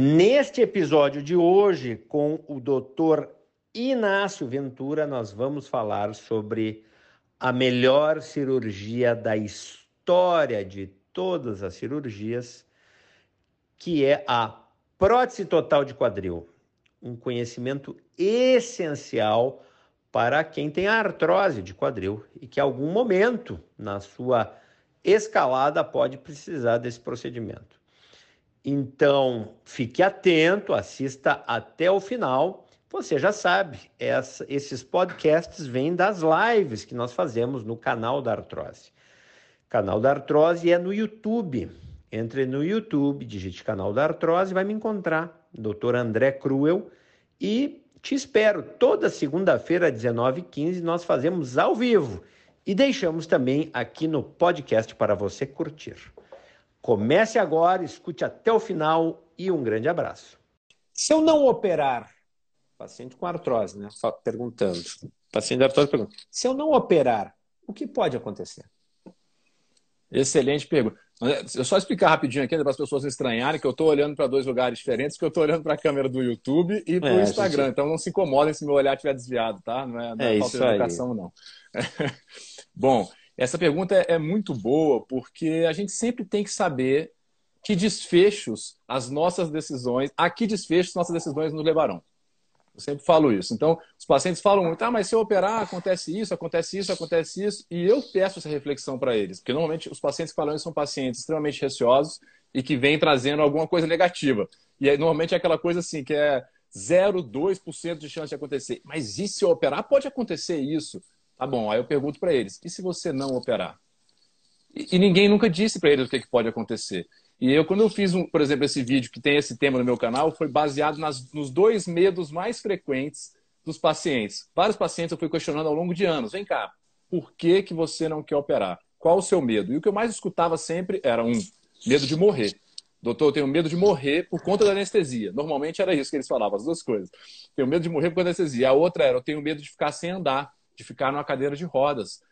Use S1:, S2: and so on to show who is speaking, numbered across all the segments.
S1: Neste episódio de hoje, com o Dr. Inácio Ventura, nós vamos falar sobre a melhor cirurgia da história de todas as cirurgias, que é a prótese total de quadril. Um conhecimento essencial para quem tem artrose de quadril e que, em algum momento na sua escalada, pode precisar desse procedimento. Então, fique atento, assista até o final. Você já sabe, essa, esses podcasts vêm das lives que nós fazemos no canal da Artrose. Canal da Artrose é no YouTube. Entre no YouTube, digite canal da Artrose, vai me encontrar, Dr. André Cruel, e te espero toda segunda-feira, às 19h15, nós fazemos ao vivo e deixamos também aqui no podcast para você curtir. Comece agora, escute até o final e um grande abraço. Se eu não operar, paciente com artrose, né? Só perguntando. Paciente de artrose pergunta: se eu não operar, o que pode acontecer?
S2: Excelente pergunta. Eu só explicar rapidinho aqui, para as pessoas não estranharem, que eu estou olhando para dois lugares diferentes, que eu estou olhando para a câmera do YouTube e para o é, Instagram. Gente... Então não se incomodem se meu olhar estiver desviado, tá? Não é, não é, é falta de educação, aí. não. Bom, essa pergunta é, muito boa porque a gente sempre tem que saber que desfechos as nossas decisões, a que desfechos nossas decisões nos levarão. Eu sempre falo isso. Então, os pacientes falam muito, ah, mas se eu operar, acontece isso, acontece isso, acontece isso. E eu peço essa reflexão para eles. Porque normalmente os pacientes isso são pacientes extremamente receosos e que vêm trazendo alguma coisa negativa. E aí, normalmente é aquela coisa assim, que é 0,2% de chance de acontecer. Mas e se eu operar? Pode acontecer isso. Tá bom, aí eu pergunto para eles: e se você não operar? E, e ninguém nunca disse para eles o que, que, pode acontecer. E eu, quando eu fiz, um, por exemplo, esse vídeo que tem esse tema no meu canal, foi baseado nas, nos dois medos mais frequentes dos pacientes. Vários pacientes eu fui questionando ao longo de anos: vem cá, por que, que você não quer operar? Qual o seu medo? E o que eu mais escutava sempre era um medo de morrer. Doutor, eu tenho medo de morrer por conta da anestesia. Normalmente era isso que eles falavam, as duas coisas. Tenho medo de morrer por conta da anestesia. A outra era, eu tenho medo de ficar sem andar de ficar numa cadeira de rodas.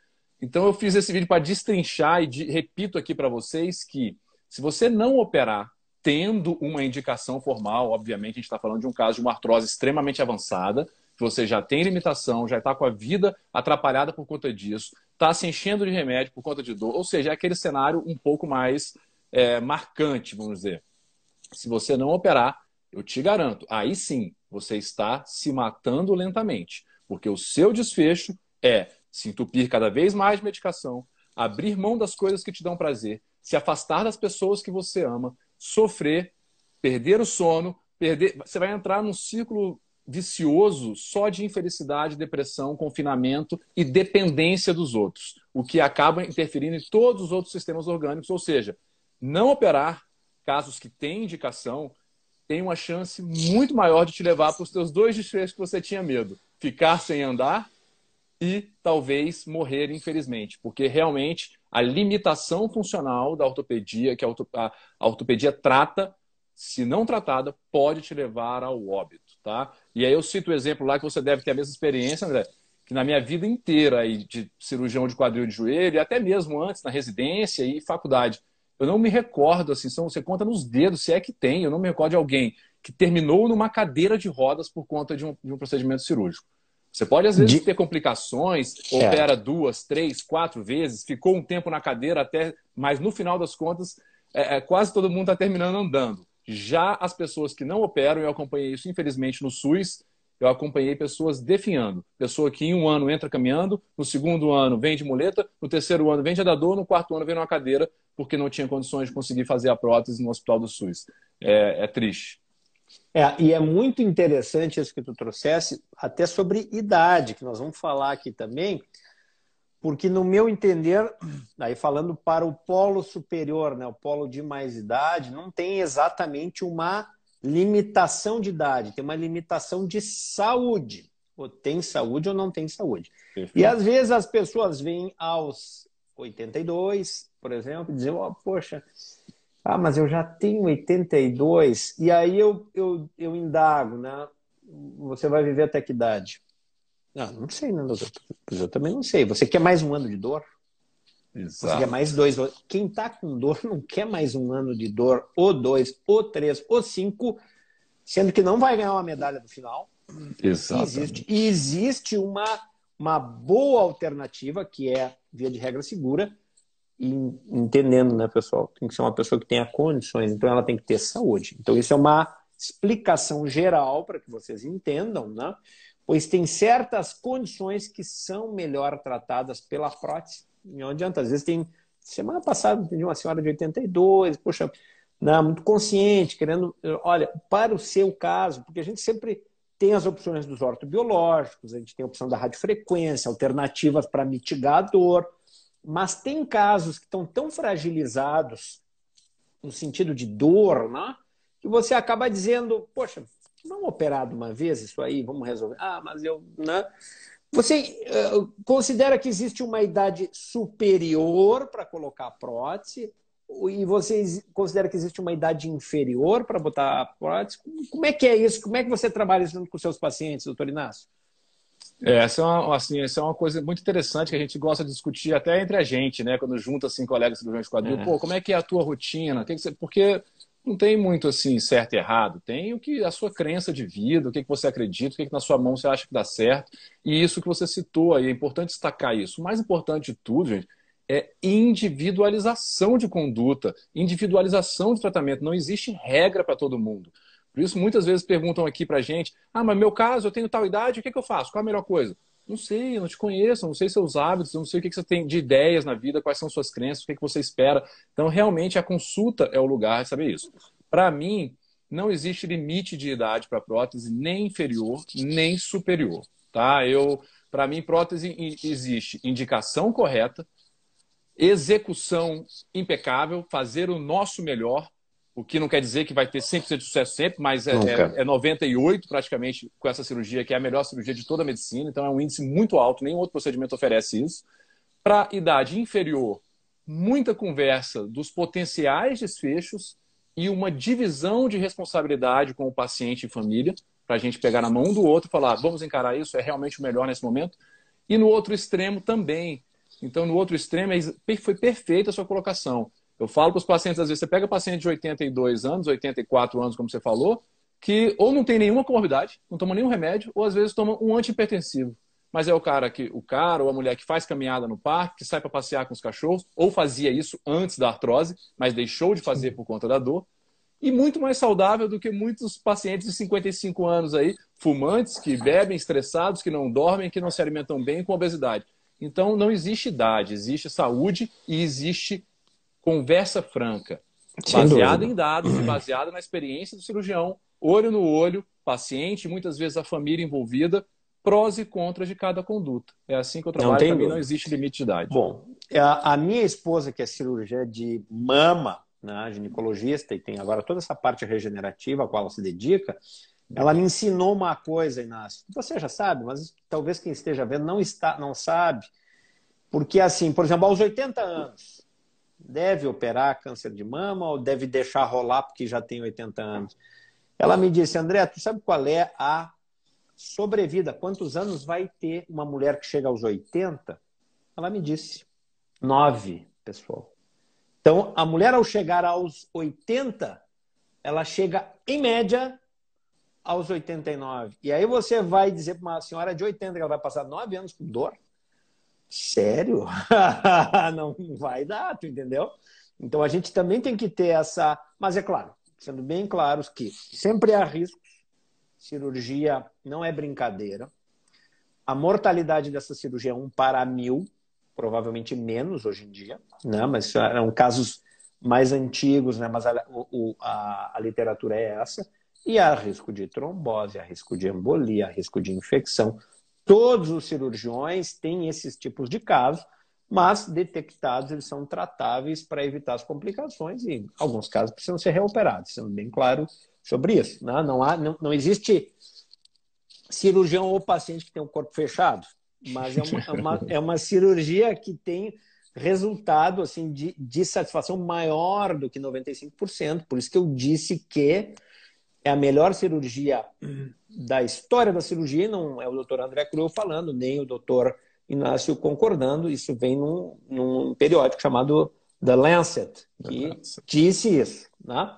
S2: Então eu fiz esse vídeo para destrinchar e de, repito aqui para vocês que se você não operar tendo uma indicação formal, obviamente a gente está falando de um caso de uma artrose extremamente avançada, que você já tem limitação, já está com a vida atrapalhada por conta disso, está se enchendo de remédio por conta de dor, ou seja, é aquele cenário um pouco mais é, marcante, vamos dizer. Se você não operar, eu te garanto, aí sim você está se matando lentamente. Porque o seu desfecho é se entupir cada vez mais de medicação, abrir mão das coisas que te dão prazer, se afastar das pessoas que você ama, sofrer, perder o sono, perder. Você vai entrar num ciclo vicioso só de infelicidade, depressão, confinamento e dependência dos outros, o que acaba interferindo em todos os outros sistemas orgânicos. Ou seja, não operar casos que têm indicação tem uma chance muito maior de te levar para os teus dois desfechos que você tinha medo ficar sem andar e talvez morrer, infelizmente, porque realmente a limitação funcional da ortopedia, que a, ortopedia trata, se não tratada, pode te levar ao óbito, tá? E aí eu cito o exemplo lá que você deve ter a mesma experiência, André, que na minha vida inteira aí de cirurgião de quadril de joelho, e até mesmo antes na residência e faculdade, eu não me recordo, assim, são, você conta nos dedos, se é que tem, eu não me recordo de alguém que terminou numa cadeira de rodas por conta de um, de um procedimento cirúrgico. Você pode, às vezes, de... ter complicações, é. opera duas, três, quatro vezes, ficou um tempo na cadeira até, mas no final das contas, é, é, quase todo mundo está terminando andando. Já as pessoas que não operam, eu acompanhei isso, infelizmente, no SUS, eu acompanhei pessoas definhando. Pessoa que em um ano entra caminhando, no segundo ano vem de muleta, no terceiro ano vem de andador, no quarto ano vem numa cadeira, porque não tinha condições de conseguir fazer a prótese no hospital do SUS. É, é triste.
S1: É, e é muito interessante isso que tu trouxesse, até sobre idade, que nós vamos falar aqui também, porque no meu entender, aí falando para o polo superior, né, o polo de mais idade, não tem exatamente uma limitação de idade, tem uma limitação de saúde. Ou tem saúde ou não tem saúde. Perfeito. E às vezes as pessoas vêm aos 82, por exemplo, e dizem, oh, poxa, ah, mas eu já tenho 82. E aí eu, eu, eu indago, né? Você vai viver até que idade? Ah, não sei, né, doutor? Eu também não sei. Você quer mais um ano de dor? Exato. Você quer mais dois. Quem está com dor não quer mais um ano de dor, ou dois, ou três, ou cinco, sendo que não vai ganhar uma medalha no final.
S2: Exato.
S1: Existe, e existe uma, uma boa alternativa, que é via de regra segura, e entendendo, né, pessoal? Tem que ser uma pessoa que tenha condições, então ela tem que ter saúde. Então, isso é uma explicação geral para que vocês entendam, né? Pois tem certas condições que são melhor tratadas pela prótese. Não adianta, às vezes tem. Semana passada tem uma senhora de 82, poxa, né, muito consciente, querendo. Olha, para o seu caso, porque a gente sempre tem as opções dos ortobiológicos, a gente tem a opção da radiofrequência, alternativas para mitigar a dor, mas tem casos que estão tão fragilizados no sentido de dor, né? que você acaba dizendo, poxa, vamos operar de uma vez isso aí, vamos resolver. Ah, mas eu. Né? Você uh, considera que existe uma idade superior para colocar a prótese? E você considera que existe uma idade inferior para botar a prótese? Como é que é isso? Como é que você trabalha junto com seus pacientes, doutor Inácio?
S2: É, essa, é uma, assim, essa é uma coisa muito interessante que a gente gosta de discutir até entre a gente, né? Quando junta assim, colegas cirurgiões quadril, é. pô, como é que é a tua rotina? Que que você... Porque não tem muito assim certo e errado. Tem o que a sua crença de vida, o que, que você acredita, o que, que na sua mão você acha que dá certo. E isso que você citou aí, é importante destacar isso. O mais importante de tudo, gente, é individualização de conduta, individualização de tratamento. Não existe regra para todo mundo. Por isso, muitas vezes perguntam aqui para gente: ah, mas meu caso, eu tenho tal idade, o que, que eu faço? Qual a melhor coisa? Não sei, eu não te conheço, não sei seus hábitos, não sei o que, que você tem de ideias na vida, quais são suas crenças, o que, que você espera. Então, realmente, a consulta é o lugar de saber isso. Para mim, não existe limite de idade para prótese, nem inferior, nem superior. Tá? Eu, para mim, prótese existe indicação correta, execução impecável, fazer o nosso melhor, o que não quer dizer que vai ter 100% de sucesso sempre, mas é, é, é 98 praticamente com essa cirurgia, que é a melhor cirurgia de toda a medicina, então é um índice muito alto, nenhum outro procedimento oferece isso. Para idade inferior, muita conversa dos potenciais desfechos e uma divisão de responsabilidade com o paciente e família, para a gente pegar na mão do outro e falar, vamos encarar isso, é realmente o melhor nesse momento. E no outro extremo também. Então, no outro extremo, é foi perfeita a sua colocação eu falo para os pacientes, às vezes, você pega paciente de 82 anos, 84 anos, como você falou, que ou não tem nenhuma comorbidade, não toma nenhum remédio, ou às vezes toma um antihipertensivo. Mas é o cara que o cara ou a mulher que faz caminhada no parque, que sai para passear com os cachorros, ou fazia isso antes da artrose, mas deixou de fazer por conta da dor. E muito mais saudável do que muitos pacientes de 55 anos aí, fumantes, que bebem, estressados, que não dormem, que não se alimentam bem com obesidade. Então não existe idade, existe saúde e existe conversa franca, baseada em dados e baseada na experiência do cirurgião, olho no olho, paciente, muitas vezes a família envolvida, prós e contras de cada conduta. É assim que eu trabalho, para mim não existe limite de idade.
S1: Bom, a, minha esposa, que é cirurgia de mama, né, ginecologista, e tem agora toda essa parte regenerativa a qual ela se dedica, ela me ensinou uma coisa, Inácio. Você já sabe, mas talvez quem esteja vendo não, está, não sabe. Porque, assim, por exemplo, aos 80 anos, deve operar câncer de mama ou deve deixar rolar porque já tem 80 anos? Ela me disse, André, tu sabe qual é a sobrevida? Quantos anos vai ter uma mulher que chega aos 80? Ela me disse, nove, pessoal. Então, a mulher ao chegar aos 80, ela chega, em média, aos 89. E aí você vai dizer para uma senhora de 80 que ela vai passar nove anos com dor? Sério? não vai dar, tu entendeu? Então a gente também tem que ter essa. Mas é claro, sendo bem claros que sempre há riscos, cirurgia não é brincadeira. A mortalidade dessa cirurgia é um para mil, provavelmente menos hoje em dia, né? mas eram casos mais antigos, né? mas a, o, a, a literatura é essa. E há risco de trombose, há risco de embolia, há risco de infecção. Todos os cirurgiões têm esses tipos de casos, mas detectados eles são tratáveis para evitar as complicações e, em alguns casos, precisam ser reoperados, sendo bem claro sobre isso. Né? Não, há, não, não existe cirurgião ou paciente que tem o corpo fechado, mas é uma, é uma, é uma cirurgia que tem resultado assim de, de satisfação maior do que 95%. Por isso que eu disse que é a melhor cirurgia da história da cirurgia, não é o doutor André Cruel falando, nem o doutor Inácio concordando, isso vem num, num periódico chamado The Lancet, que Lancet. disse isso. Né?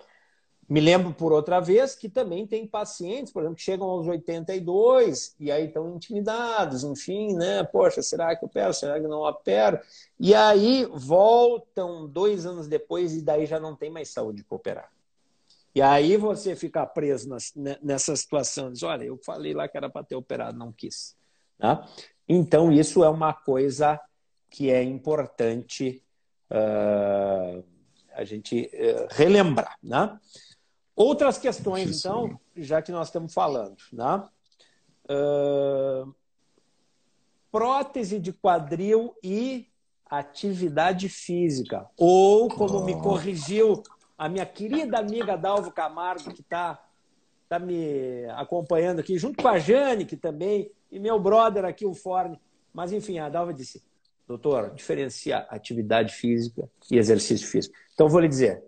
S1: Me lembro por outra vez que também tem pacientes, por exemplo, que chegam aos 82 e aí estão intimidados, enfim, né? Poxa, será que eu opero? Será que não opero? E aí voltam dois anos depois e daí já não tem mais saúde para operar. E aí você fica preso nessa situação, diz, olha, eu falei lá que era para ter operado, não quis. Tá? Então, isso é uma coisa que é importante uh, a gente uh, relembrar. Né? Outras questões, então, já que nós estamos falando. Né? Uh, prótese de quadril e atividade física. Ou, como oh. me corrigiu a minha querida amiga Dalvo Camargo, que está tá me acompanhando aqui, junto com a Jane, que também, e meu brother aqui, o Forne. Mas, enfim, a Dalva disse, doutor, diferencia atividade física e exercício físico. Então, vou lhe dizer,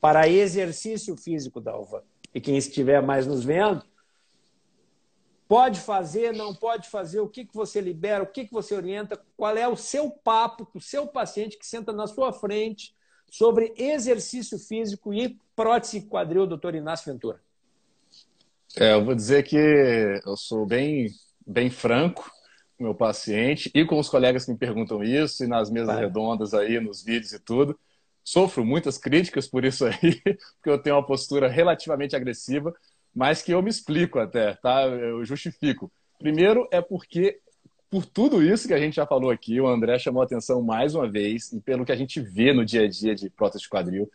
S1: para exercício físico, Dalva, e quem estiver mais nos vendo, pode fazer, não pode fazer, o que, que você libera, o que, que você orienta, qual é o seu papo com o seu paciente que senta na sua frente sobre exercício físico e prótese quadril, doutor Inácio Ventura.
S2: É, eu vou dizer que eu sou bem, bem franco com o meu paciente e com os colegas que me perguntam isso, e nas mesas Vai. redondas aí, nos vídeos e tudo sofro muitas críticas por isso aí, porque eu tenho uma postura relativamente agressiva, mas que eu me explico até, tá? Eu justifico. Primeiro é porque por tudo isso que a gente já falou aqui, o André chamou a atenção mais uma vez, e pelo que a gente vê no dia a dia de prótese de quadril,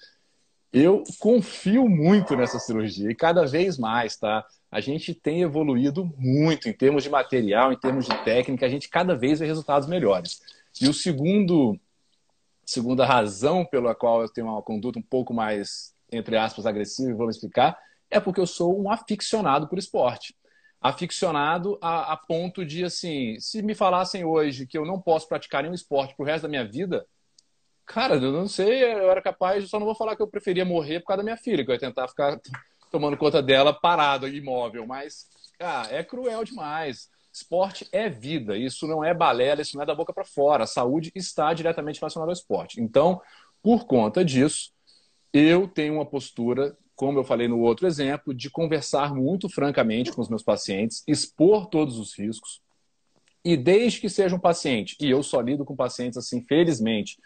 S2: eu confio muito nessa cirurgia e cada vez mais, tá? A gente tem evoluído muito em termos de material, em termos de técnica, a gente cada vez vê resultados melhores. E o segundo segunda razão pela qual eu tenho uma conduta um pouco mais, entre aspas, agressiva, me explicar, é porque eu sou um aficionado por esporte. Aficionado a, a ponto de, assim, se me falassem hoje que eu não posso praticar nenhum esporte pro resto da minha vida, cara, eu não sei, eu era capaz, eu só não vou falar que eu preferia morrer por causa da minha filha, que eu ia tentar ficar tomando conta dela parado, imóvel, mas, cara, é cruel demais. Esporte é vida, isso não é balela, isso não é da boca para fora. A saúde está diretamente relacionada ao esporte. Então, por conta disso, eu tenho uma postura, como eu falei no outro exemplo, de conversar muito francamente com os meus pacientes, expor todos os riscos. E desde que seja um paciente, e eu só lido com pacientes assim, felizmente,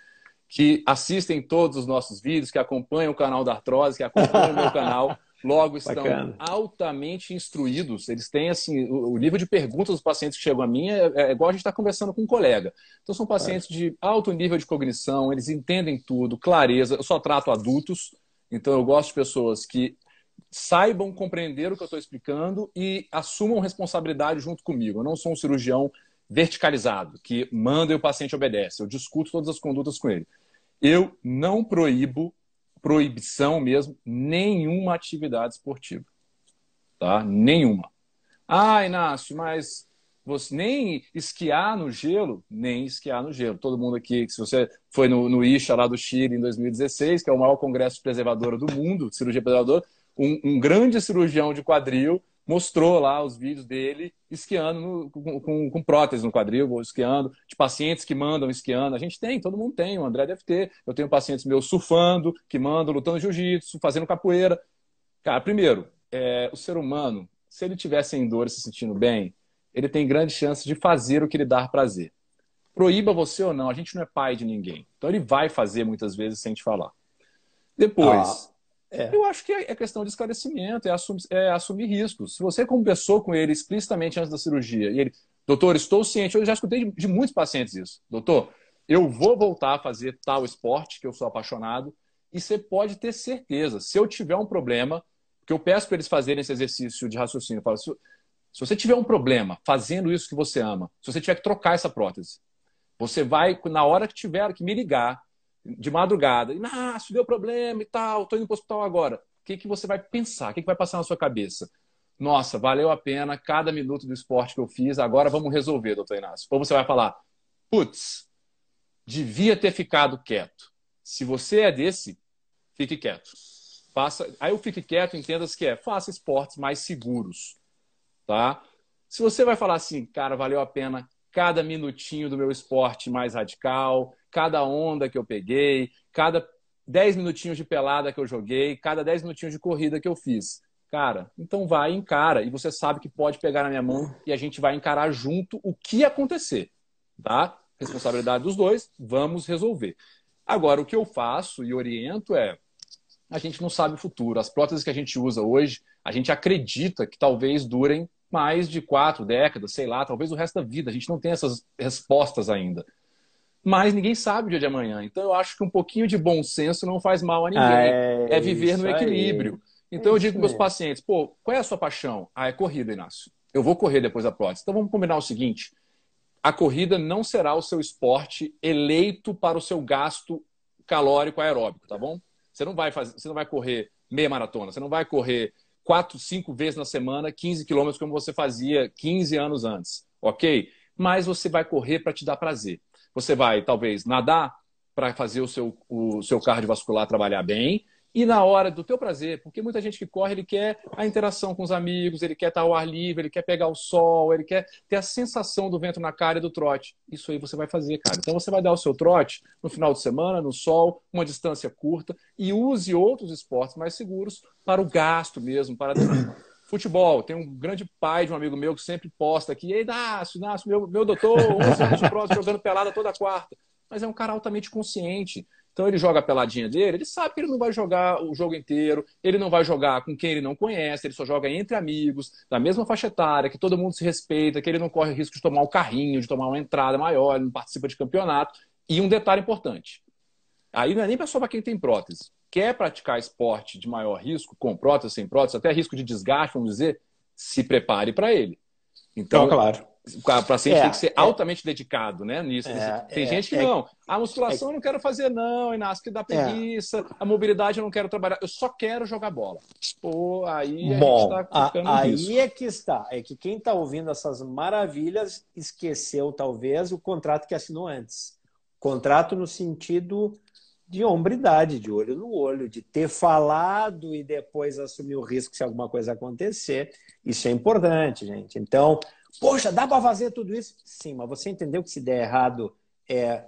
S2: que assistem todos os nossos vídeos, que acompanham o canal da artrose, que acompanham o meu canal. Logo, estão Bacana. altamente instruídos. Eles têm, assim, o, nível de perguntas dos pacientes que chegam a mim é, é igual a gente está conversando com um colega. Então, são pacientes é. de alto nível de cognição, eles entendem tudo, clareza. Eu só trato adultos, então eu gosto de pessoas que saibam compreender o que eu estou explicando e assumam responsabilidade junto comigo. Eu não sou um cirurgião verticalizado, que manda e o paciente obedece. Eu discuto todas as condutas com ele. Eu não proíbo proibição mesmo, nenhuma atividade esportiva. Tá? Nenhuma. Ah, Inácio, mas você nem esquiar no gelo, nem esquiar no gelo. Todo mundo aqui, se você foi no, no Isha lá do Chile em 2016, que é o maior congresso preservador do mundo, cirurgia preservadora, um, um grande cirurgião de quadril mostrou lá os vídeos dele esquiando no, com, com, com, prótese no quadril, esquiando, de pacientes que mandam esquiando. A gente tem, todo mundo tem, o André deve ter. Eu tenho pacientes meus surfando, que mandam, lutando jiu-jitsu, fazendo capoeira. Cara, primeiro, é, o ser humano, se ele estiver sem dor se sentindo bem, ele tem grande chance de fazer o que lhe dá prazer. Proíba você ou não, a gente não é pai de ninguém. Então ele vai fazer muitas vezes sem te falar. Depois, ah é. Eu acho que é, é questão de esclarecimento, é assumir, é assumir riscos. Se você conversou com ele explicitamente antes da cirurgia e ele, doutor, estou ciente, eu já escutei de, de muitos pacientes isso, doutor, eu vou voltar a fazer tal esporte que eu sou apaixonado e você pode ter certeza, se eu tiver um problema, que eu peço para eles fazerem esse exercício de raciocínio, eu falo, se, você tiver um problema fazendo isso que você ama, se você tiver que trocar essa prótese, você vai, na hora que tiver que me ligar, de madrugada, Inácio, deu problema e tal, estou indo para o hospital agora. O que, que você vai pensar? O que, que vai passar na sua cabeça? Nossa, valeu a pena cada minuto do esporte que eu fiz, agora vamos resolver, doutor Inácio. Ou você vai falar, putz, devia ter ficado quieto. Se você é desse, fique quieto. Faça, aí o fique quieto, entenda-se que é, faça esportes mais seguros, tá? Se você vai falar assim, cara, valeu a pena cada minutinho do meu esporte mais radical, cada onda que eu peguei, cada 10 minutinhos de pelada que eu joguei, cada 10 minutinhos de corrida que eu fiz. Cara, então vai encara. E você sabe que pode pegar na minha mão e a gente vai encarar junto o que acontecer. Tá? Responsabilidade dos dois, vamos resolver. Agora, o que eu faço e oriento é: a gente não sabe o futuro. As próteses que a gente usa hoje, a gente acredita que talvez durem mais de quatro décadas, sei lá, talvez o resto da vida. A gente não tem essas respostas ainda. Mas ninguém sabe o dia de amanhã. Então eu acho que um pouquinho de bom senso não faz mal a ninguém. Ah, é, é, viver no equilíbrio. Aí. Então é eu digo para meus pacientes: pô, qual é a sua paixão? Ah, é corrida, Inácio. Eu vou correr depois da prótese. Então vamos combinar o seguinte: a corrida não será o seu esporte eleito para o seu gasto calórico aeróbico, tá bom? Você não vai fazer, você não vai correr meia maratona, você não vai correr quatro, cinco vezes na semana, 15 quilômetros como você fazia 15 anos antes, ok? Mas você vai correr para te dar prazer. Você vai, talvez, nadar para fazer o seu, o seu cardiovascular trabalhar bem e na hora do teu prazer, porque muita gente que corre, ele quer a interação com os amigos, ele quer estar ao ar livre, ele quer pegar o sol, ele quer ter a sensação do vento na cara e do trote. Isso aí você vai fazer, cara. Então você vai dar o seu trote no final de semana, no sol, uma distância curta e use outros esportes mais seguros para o gasto mesmo, para futebol. Tem um grande pai de um amigo meu que sempre posta aqui, Ei, Inácio, Inácio, meu, meu doutor, 11 anos de prova, jogando pelada toda quarta. Mas é um cara altamente consciente. Então ele joga a peladinha dele, ele sabe que ele não vai jogar o jogo inteiro, ele não vai jogar com quem ele não conhece, ele só joga entre amigos, da mesma faixa etária, que todo mundo se respeita, que ele não corre risco de tomar o um carrinho, de tomar uma entrada maior, ele não participa de campeonato. E um detalhe importante: aí não é nem só para quem tem prótese. Quer praticar esporte de maior risco, com prótese, sem prótese, até risco de desgaste, vamos dizer, se prepare para ele. Então, claro. O paciente é, tem que ser é, altamente dedicado né, nisso. É, tem é, gente que é não. A musculação eu não quero fazer, não, Inácio, que dá preguiça. A mobilidade eu não quero trabalhar. Eu só quero jogar bola. Pô, aí
S1: Bom, a tá a, Aí risco. é que está. É que quem está ouvindo essas maravilhas esqueceu, talvez, o contrato que assinou antes. Contrato no sentido de hombridade, de olho no olho, de ter falado e depois assumir o risco se alguma coisa acontecer. Isso é importante, gente. Então, Poxa, dá para fazer tudo isso? Sim, mas você entendeu que se der errado é,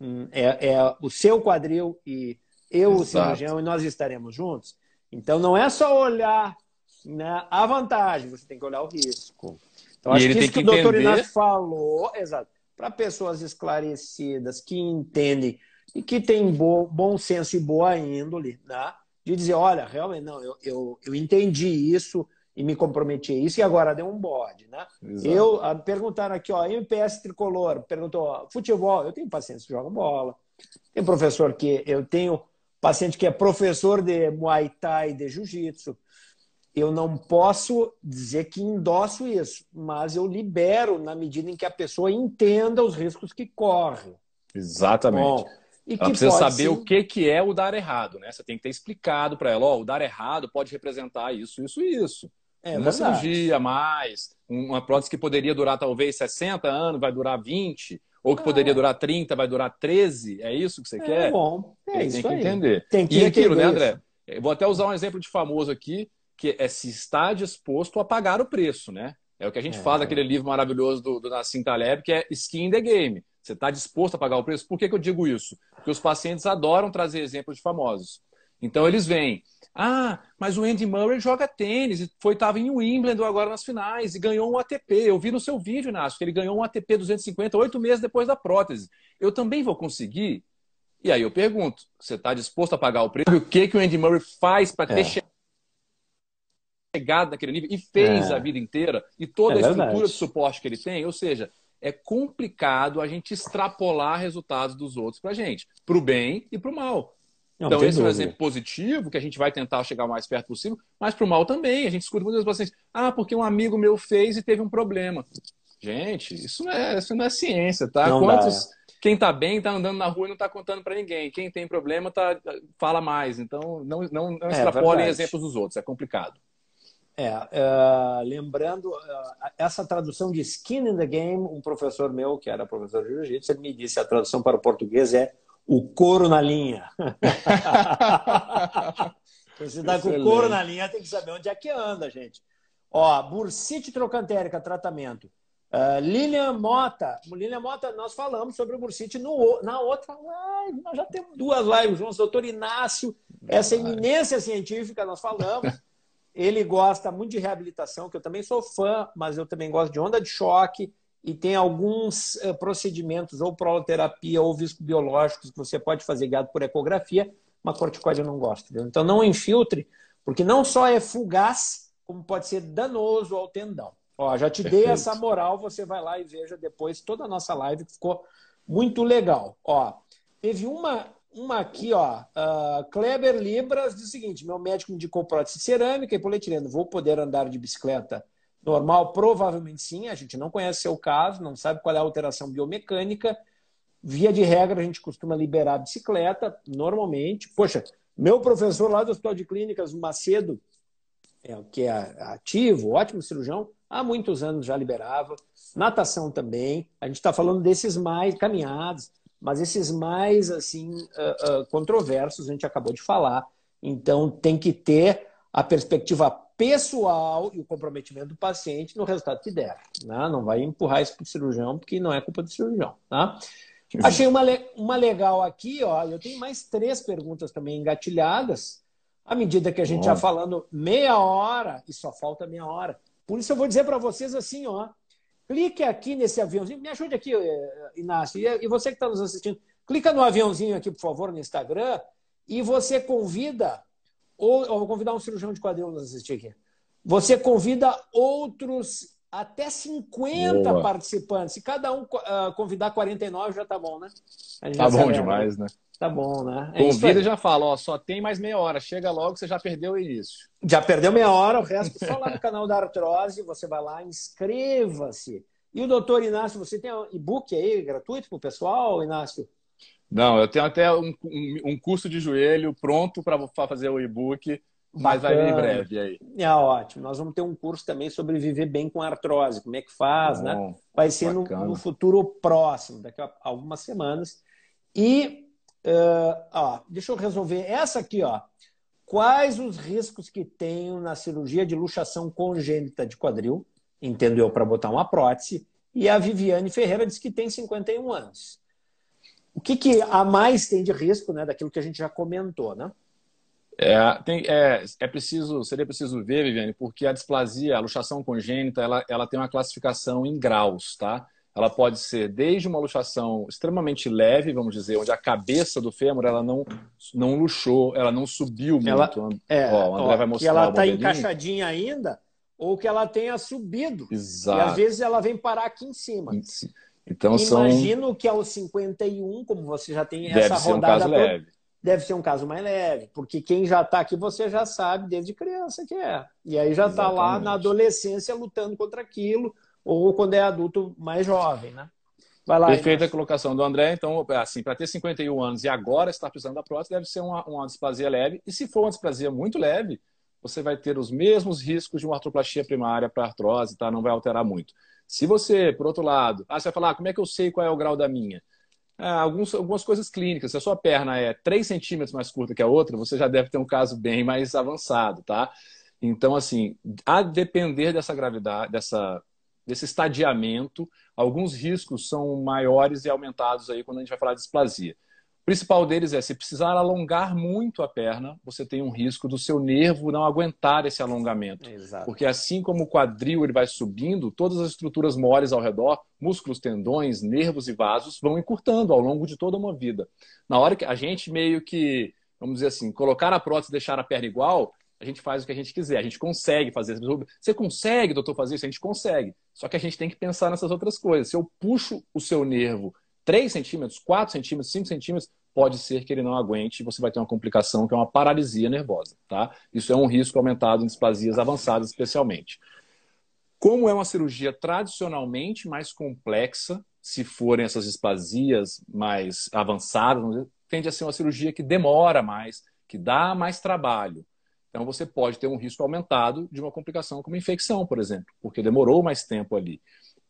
S1: hum, é, é o seu quadril e eu, Exato. o cirurgião, e nós estaremos juntos? Então não é só olhar né, a vantagem, você tem que olhar o risco. Então, acho que isso que, que o doutor Inácio falou, exato, para pessoas esclarecidas, que entendem e que têm bo bom senso e boa índole, né? de dizer, olha, realmente, não, eu, eu, eu entendi isso, e me comprometi a isso e agora deu um bode, né? Exato. Eu ah, perguntaram aqui, ó, MPS tricolor, perguntou, futebol, eu tenho pacientes que jogam bola. Tem professor que eu tenho paciente que é professor de Muay Thai, de Jiu-Jitsu. Eu não posso dizer que endosso isso, mas eu libero na medida em que a pessoa entenda os riscos que corre.
S2: Exatamente. Bom, e ela precisa saber o que, que é o dar errado, né? Você tem que ter explicado para ela, ó, o dar errado pode representar isso, isso e isso. É, uma verdade. cirurgia mais, uma prótese que poderia durar talvez 60 anos, vai durar 20, ou que poderia durar 30, vai durar 13, é isso que você é, quer?
S1: Bom, é
S2: isso
S1: tem que
S2: aí. entender. Tem que e aquilo, né, André? Eu vou até usar um exemplo de famoso aqui, que é se está disposto a pagar o preço, né? É o que a gente é. fala naquele livro maravilhoso do, do Nassim Taleb, que é Skin in the Game. Você está disposto a pagar o preço? Por que, que eu digo isso? Porque os pacientes adoram trazer exemplos de famosos. Então eles vêm, ah, mas o Andy Murray joga tênis foi estava em Wimbledon agora nas finais e ganhou um ATP. Eu vi no seu vídeo, Inácio, que ele ganhou um ATP 250 oito meses depois da prótese. Eu também vou conseguir? E aí eu pergunto, você está disposto a pagar o preço? O que, que o Andy Murray faz para ter é. chegado naquele nível e fez é. a vida inteira e toda é a estrutura verdade. de suporte que ele tem? Ou seja, é complicado a gente extrapolar resultados dos outros para a gente, para o bem e para o mal. Não, então, esse dúvida. é um exemplo positivo que a gente vai tentar chegar o mais perto possível, mas para o mal também. A gente escuta muitas pacientes, ah, porque um amigo meu fez e teve um problema. Gente, isso não é, isso não é ciência, tá? Não Quantos. Dá, é. Quem está bem está andando na rua e não está contando para ninguém. Quem tem problema tá, fala mais. Então, não, não, não é, extrapolem exemplos dos outros, é complicado.
S1: É, uh, lembrando, uh, essa tradução de skin in the game, um professor meu, que era professor de jiu-jitsu, ele me disse a tradução para o português é o couro na linha. Você está com o couro na linha, tem que saber onde é que anda, gente. Ó, bursite trocantérica, tratamento. Uh, Lilian Mota. Lilian Mota, nós falamos sobre o Bursite no, na outra live. Nós já temos duas lives juntos. Doutor Inácio, essa eminência científica, nós falamos. Ele gosta muito de reabilitação, que eu também sou fã, mas eu também gosto de onda de choque. E tem alguns uh, procedimentos, ou proloterapia, ou viscobiológicos, que você pode fazer guiado por ecografia, mas corticoide eu não gosto. Viu? Então não infiltre, porque não só é fugaz, como pode ser danoso ao tendão. Ó, já te Perfeito. dei essa moral, você vai lá e veja depois toda a nossa live, que ficou muito legal. Ó, teve uma, uma aqui, ó. Uh, Kleber Libras diz o seguinte: meu médico me indicou prótese cerâmica e polietileno. Vou poder andar de bicicleta normal? Provavelmente sim. A gente não conhece seu caso, não sabe qual é a alteração biomecânica. Via de regra, a gente costuma liberar a bicicleta, normalmente. Poxa, meu professor lá do Hospital de Clínicas, Macedo, é, que é ativo, ótimo cirurgião, há muitos anos já liberava. Natação também. A gente está falando desses mais caminhados, mas esses mais assim uh, uh, controversos a gente acabou de falar. Então tem que ter a perspectiva pessoal e o comprometimento do paciente no resultado que der. Né? Não vai empurrar isso para o cirurgião, porque não é culpa do cirurgião. Tá? Achei uma, uma legal aqui, ó. Eu tenho mais três perguntas também engatilhadas. À medida que a gente já falando meia hora e só falta meia hora. Por isso eu vou dizer para vocês assim, ó. Clique aqui nesse aviãozinho. Me ajude aqui, eh, Inácio. E você que está nos assistindo, clica no aviãozinho aqui, por favor, no Instagram, e você convida, ou eu vou convidar um cirurgião de quadril nos assistir aqui. Você convida outros até 50 Boa. participantes. Se cada um uh, convidar 49, já tá bom, né?
S2: Tá bom demais, né?
S1: Tá bom, né?
S2: É Convida e já fala, ó, só tem mais meia hora. Chega logo, você já perdeu o início.
S1: Já perdeu meia hora, o resto só lá no canal da Artrose. Você vai lá, inscreva-se. E o doutor Inácio, você tem um e-book aí gratuito para o pessoal, Inácio?
S2: Não, eu tenho até um, um, um curso de joelho pronto para fazer o e-book, mas vai vir em breve aí.
S1: É ótimo. Nós vamos ter um curso também sobre viver bem com artrose, como é que faz, né? Bom, né? Vai ser no, no, futuro próximo, daqui a algumas semanas. E Uh, ó, deixa eu resolver essa aqui, ó. Quais os riscos que tenho na cirurgia de luxação congênita de quadril? Entendo eu para botar uma prótese. E a Viviane Ferreira diz que tem 51 anos. O que, que a mais tem de risco, né? Daquilo que a gente já comentou, né?
S2: É, tem, é, é preciso, seria preciso ver, Viviane, porque a displasia, a luxação congênita, ela, ela tem uma classificação em graus, tá? Ela pode ser desde uma luxação extremamente leve, vamos dizer, onde a cabeça do fêmur ela não, não luxou, ela não subiu
S1: ela, muito. É, ó, o André ó, vai mostrar. Que ela está encaixadinha ainda, ou que ela tenha subido.
S2: Exato.
S1: E às vezes ela vem parar aqui em cima.
S2: Então,
S1: Imagino
S2: são...
S1: que aos 51, como você já tem essa rodada. Deve ser um caso toda, leve. Deve ser um caso mais leve, porque quem já está aqui você já sabe desde criança que é. E aí já está lá na adolescência lutando contra aquilo ou quando é adulto mais jovem, né?
S2: Vai lá, Perfeita a colocação do André. Então, assim, para ter 51 anos e agora estar precisando da prótese, deve ser uma, uma displasia leve. E se for uma displasia muito leve, você vai ter os mesmos riscos de uma artroplastia primária para artrose, tá? Não vai alterar muito. Se você, por outro lado, ah, você vai falar, ah, como é que eu sei qual é o grau da minha? Ah, alguns, algumas coisas clínicas. Se a sua perna é 3 centímetros mais curta que a outra, você já deve ter um caso bem mais avançado, tá? Então, assim, a depender dessa gravidade, dessa desse estadiamento, alguns riscos são maiores e aumentados aí quando a gente vai falar de displasia. O principal deles é, se precisar alongar muito a perna, você tem um risco do seu nervo não aguentar esse alongamento. Exato. Porque assim como o quadril ele vai subindo, todas as estruturas moles ao redor, músculos, tendões, nervos e vasos, vão encurtando ao longo de toda uma vida. Na hora que a gente meio que, vamos dizer assim, colocar a prótese e deixar a perna igual, a gente faz o que a gente quiser, a gente consegue fazer. Você consegue, doutor, fazer isso? A gente consegue. Só que a gente tem que pensar nessas outras coisas. Se eu puxo o seu nervo 3 centímetros, 4 centímetros, 5 centímetros, pode ser que ele não aguente e você vai ter uma complicação que é uma paralisia nervosa. Tá? Isso é um risco aumentado em displasias avançadas, especialmente. Como é uma cirurgia tradicionalmente mais complexa, se forem essas displasias mais avançadas, tende a ser uma cirurgia que demora mais, que dá mais trabalho. Então, você pode ter um risco aumentado de uma complicação como infecção, por exemplo, porque demorou mais tempo ali.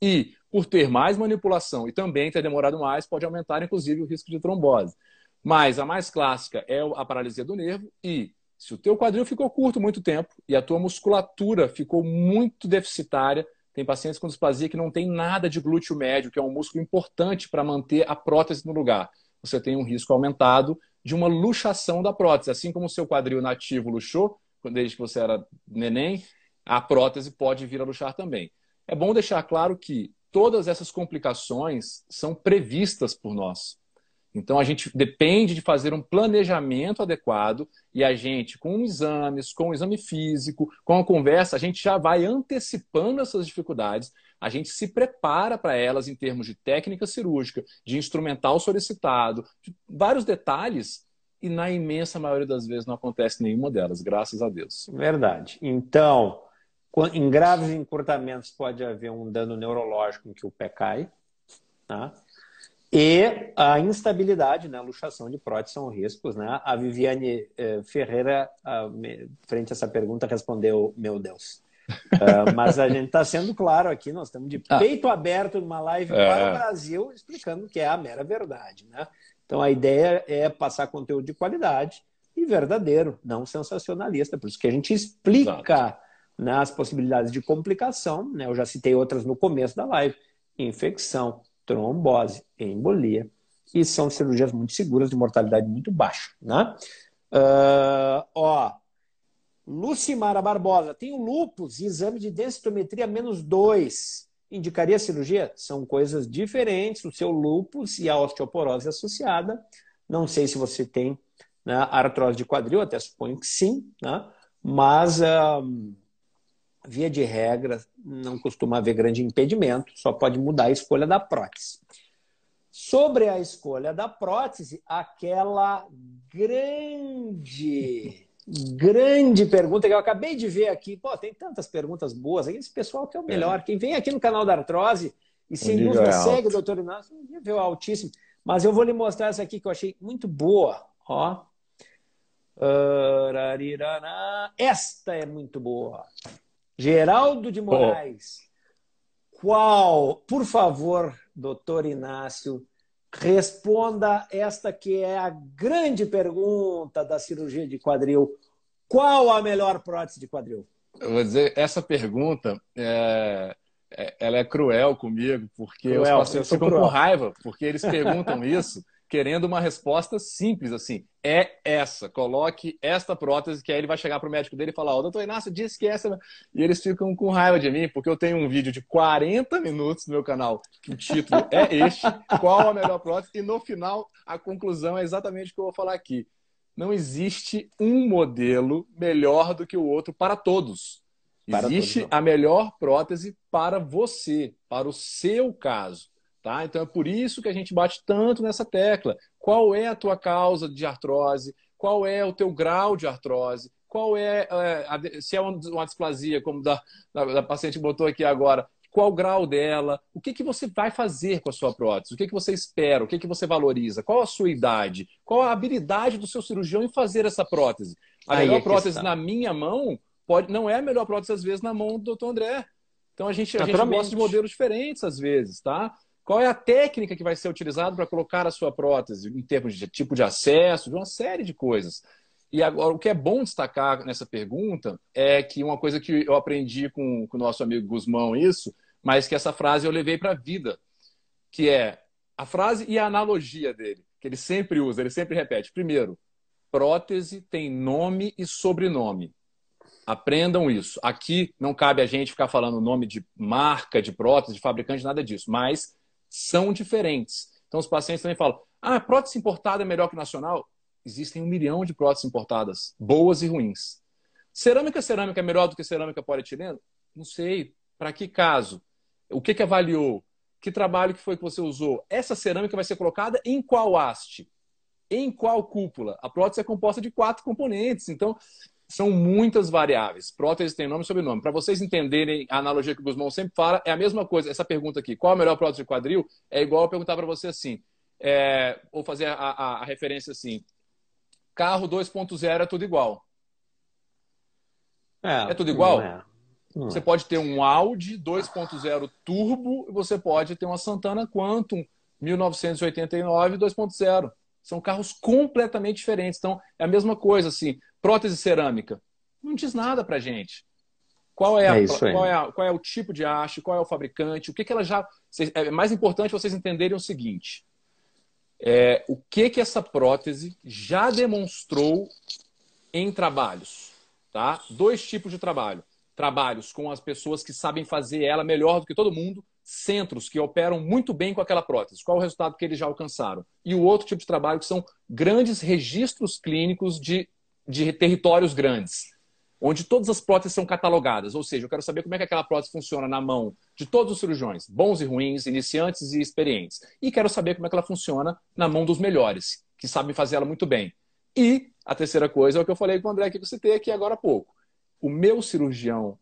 S2: E, por ter mais manipulação e também ter demorado mais, pode aumentar, inclusive, o risco de trombose. Mas a mais clássica é a paralisia do nervo e, se o teu quadril ficou curto muito tempo e a tua musculatura ficou muito deficitária, Tem pacientes com displasia que não tem nada de glúteo médio, que é um músculo importante para manter a prótese no lugar. Você tem um risco aumentado de uma luxação da prótese. Assim como o seu quadril nativo luxou, desde que você era neném, a prótese pode vir a luxar também. É bom deixar claro que todas essas complicações são previstas por nós. Então a gente depende de fazer um planejamento adequado e a gente, com exames, com o exame físico, com a conversa, a gente já vai antecipando essas dificuldades, a gente se prepara para elas em termos de técnica cirúrgica, de instrumental solicitado, de vários detalhes, e na imensa maioria das vezes não acontece nenhuma delas, graças a Deus.
S1: Verdade. Então, em graves encurtamentos pode haver um dano neurológico em que o pé cai, tá? E a instabilidade, né? luxação de prótese são riscos. Né? A Viviane eh, Ferreira, frente a essa pergunta, respondeu: Meu Deus. Uh, mas a gente está sendo claro aqui, nós estamos de ah. peito ah. aberto numa live é. para o Brasil, explicando que é a mera verdade. Né? Então a ideia é passar conteúdo de qualidade e verdadeiro, não sensacionalista. Por isso que a gente explica né, as possibilidades de complicação. Né? Eu já citei outras no começo da live: infecção, trombose, embolia. E são cirurgias muito seguras, de mortalidade muito baixa. Né? Uh, ó, Lucimara Barbosa, tem o lupus e exame de densitometria menos 2. Indicaria cirurgia? São coisas diferentes, o seu lupus e a osteoporose associada. Não sei se você tem né, artrose de quadril, até suponho que sim, né? mas uh, via de regra, não costuma haver grande impedimento, só pode mudar a escolha da prótese. Sobre a escolha da prótese, aquela grande, grande pergunta que eu acabei de ver aqui. Pô, tem tantas perguntas boas. Esse pessoal que é o melhor. É. Quem vem aqui no canal da Artrose e sem dúvida é segue doutor Inácio, um nível altíssimo. Mas eu vou lhe mostrar essa aqui que eu achei muito boa. Ó. Esta é muito boa. Geraldo de Moraes, oh. qual, por favor, doutor Inácio, responda esta que é a grande pergunta da cirurgia de quadril. Qual a melhor prótese de quadril?
S2: Eu vou dizer, essa pergunta é, é, ela é cruel comigo, porque cruel, os pacientes ficam cruel. com raiva, porque eles perguntam isso querendo uma resposta simples, assim, é essa, coloque esta prótese, que aí ele vai chegar para o médico dele e falar, ó, oh, doutor Inácio disse que essa... E eles ficam com raiva de mim, porque eu tenho um vídeo de 40 minutos no meu canal, que o título é este, qual a melhor prótese, e no final a conclusão é exatamente o que eu vou falar aqui. Não existe um modelo melhor do que o outro para todos. Para existe todos, a melhor prótese para você, para o seu caso. Tá? Então é por isso que a gente bate tanto nessa tecla. Qual é a tua causa de artrose? Qual é o teu grau de artrose? Qual é, a, se é uma displasia, como da, da, da, paciente botou aqui agora, qual o grau dela? O que, que você vai fazer com a sua prótese? O que, que você espera? O que, que você valoriza? Qual a sua idade? Qual a habilidade do seu cirurgião em fazer essa prótese? A Aí melhor é prótese está. na minha mão pode, não é a melhor prótese, às vezes, na mão do Dr. André. Então a gente, a gente gosta de modelos diferentes, às vezes, tá? Qual é a técnica que vai ser utilizada para colocar a sua prótese, em termos de tipo de acesso, de uma série de coisas. E agora, o que é bom destacar nessa pergunta é que uma coisa que eu aprendi com, com o nosso amigo Guzmão, isso, mas que essa frase eu levei para a vida, que é a frase e a analogia dele, que ele sempre usa, ele sempre repete. Primeiro, prótese tem nome e sobrenome. Aprendam isso. Aqui não cabe a gente ficar falando nome de marca, de prótese, de fabricante, nada disso. Mas são diferentes. Então, os pacientes também falam: ah, prótese importada é melhor que nacional? Existem um milhão de próteses importadas, boas e ruins. Cerâmica cerâmica é melhor do que cerâmica polietileno? Não sei. Para que caso? O que, que avaliou? Que trabalho que foi que você usou? Essa cerâmica vai ser colocada em qual haste? Em qual cúpula? A prótese é composta de quatro componentes. Então, são muitas variáveis. Prótese tem nome e sobrenome. Para vocês entenderem a analogia que o Guzmão sempre fala, é a mesma coisa. Essa pergunta aqui, qual a melhor prótese de quadril? É igual eu perguntar para você assim, é, ou fazer a, a, a referência assim, carro 2.0 é tudo igual. É, é tudo igual? Não é. Não você é. pode ter um Audi 2.0 turbo e você pode ter uma Santana Quantum 1989 2.0. São carros completamente diferentes. Então, é a mesma coisa, assim. Prótese cerâmica. Não diz nada pra gente. Qual é, a, é qual, é a, qual é o tipo de haste, qual é o fabricante, o que, que ela já. É mais importante vocês entenderem o seguinte: é, o que, que essa prótese já demonstrou em trabalhos. Tá? Dois tipos de trabalho. Trabalhos com as pessoas que sabem fazer ela melhor do que todo mundo, centros que operam muito bem com aquela prótese. Qual o resultado que eles já alcançaram? E o outro tipo de trabalho que são grandes registros clínicos de, de territórios grandes onde todas as próteses são catalogadas. Ou seja, eu quero saber como é que aquela prótese funciona na mão de todos os cirurgiões, bons e ruins, iniciantes e experientes. E quero saber como é que ela funciona na mão dos melhores, que sabem fazer ela muito bem. E a terceira coisa é o que eu falei com o André que eu citei aqui agora há pouco. O meu cirurgião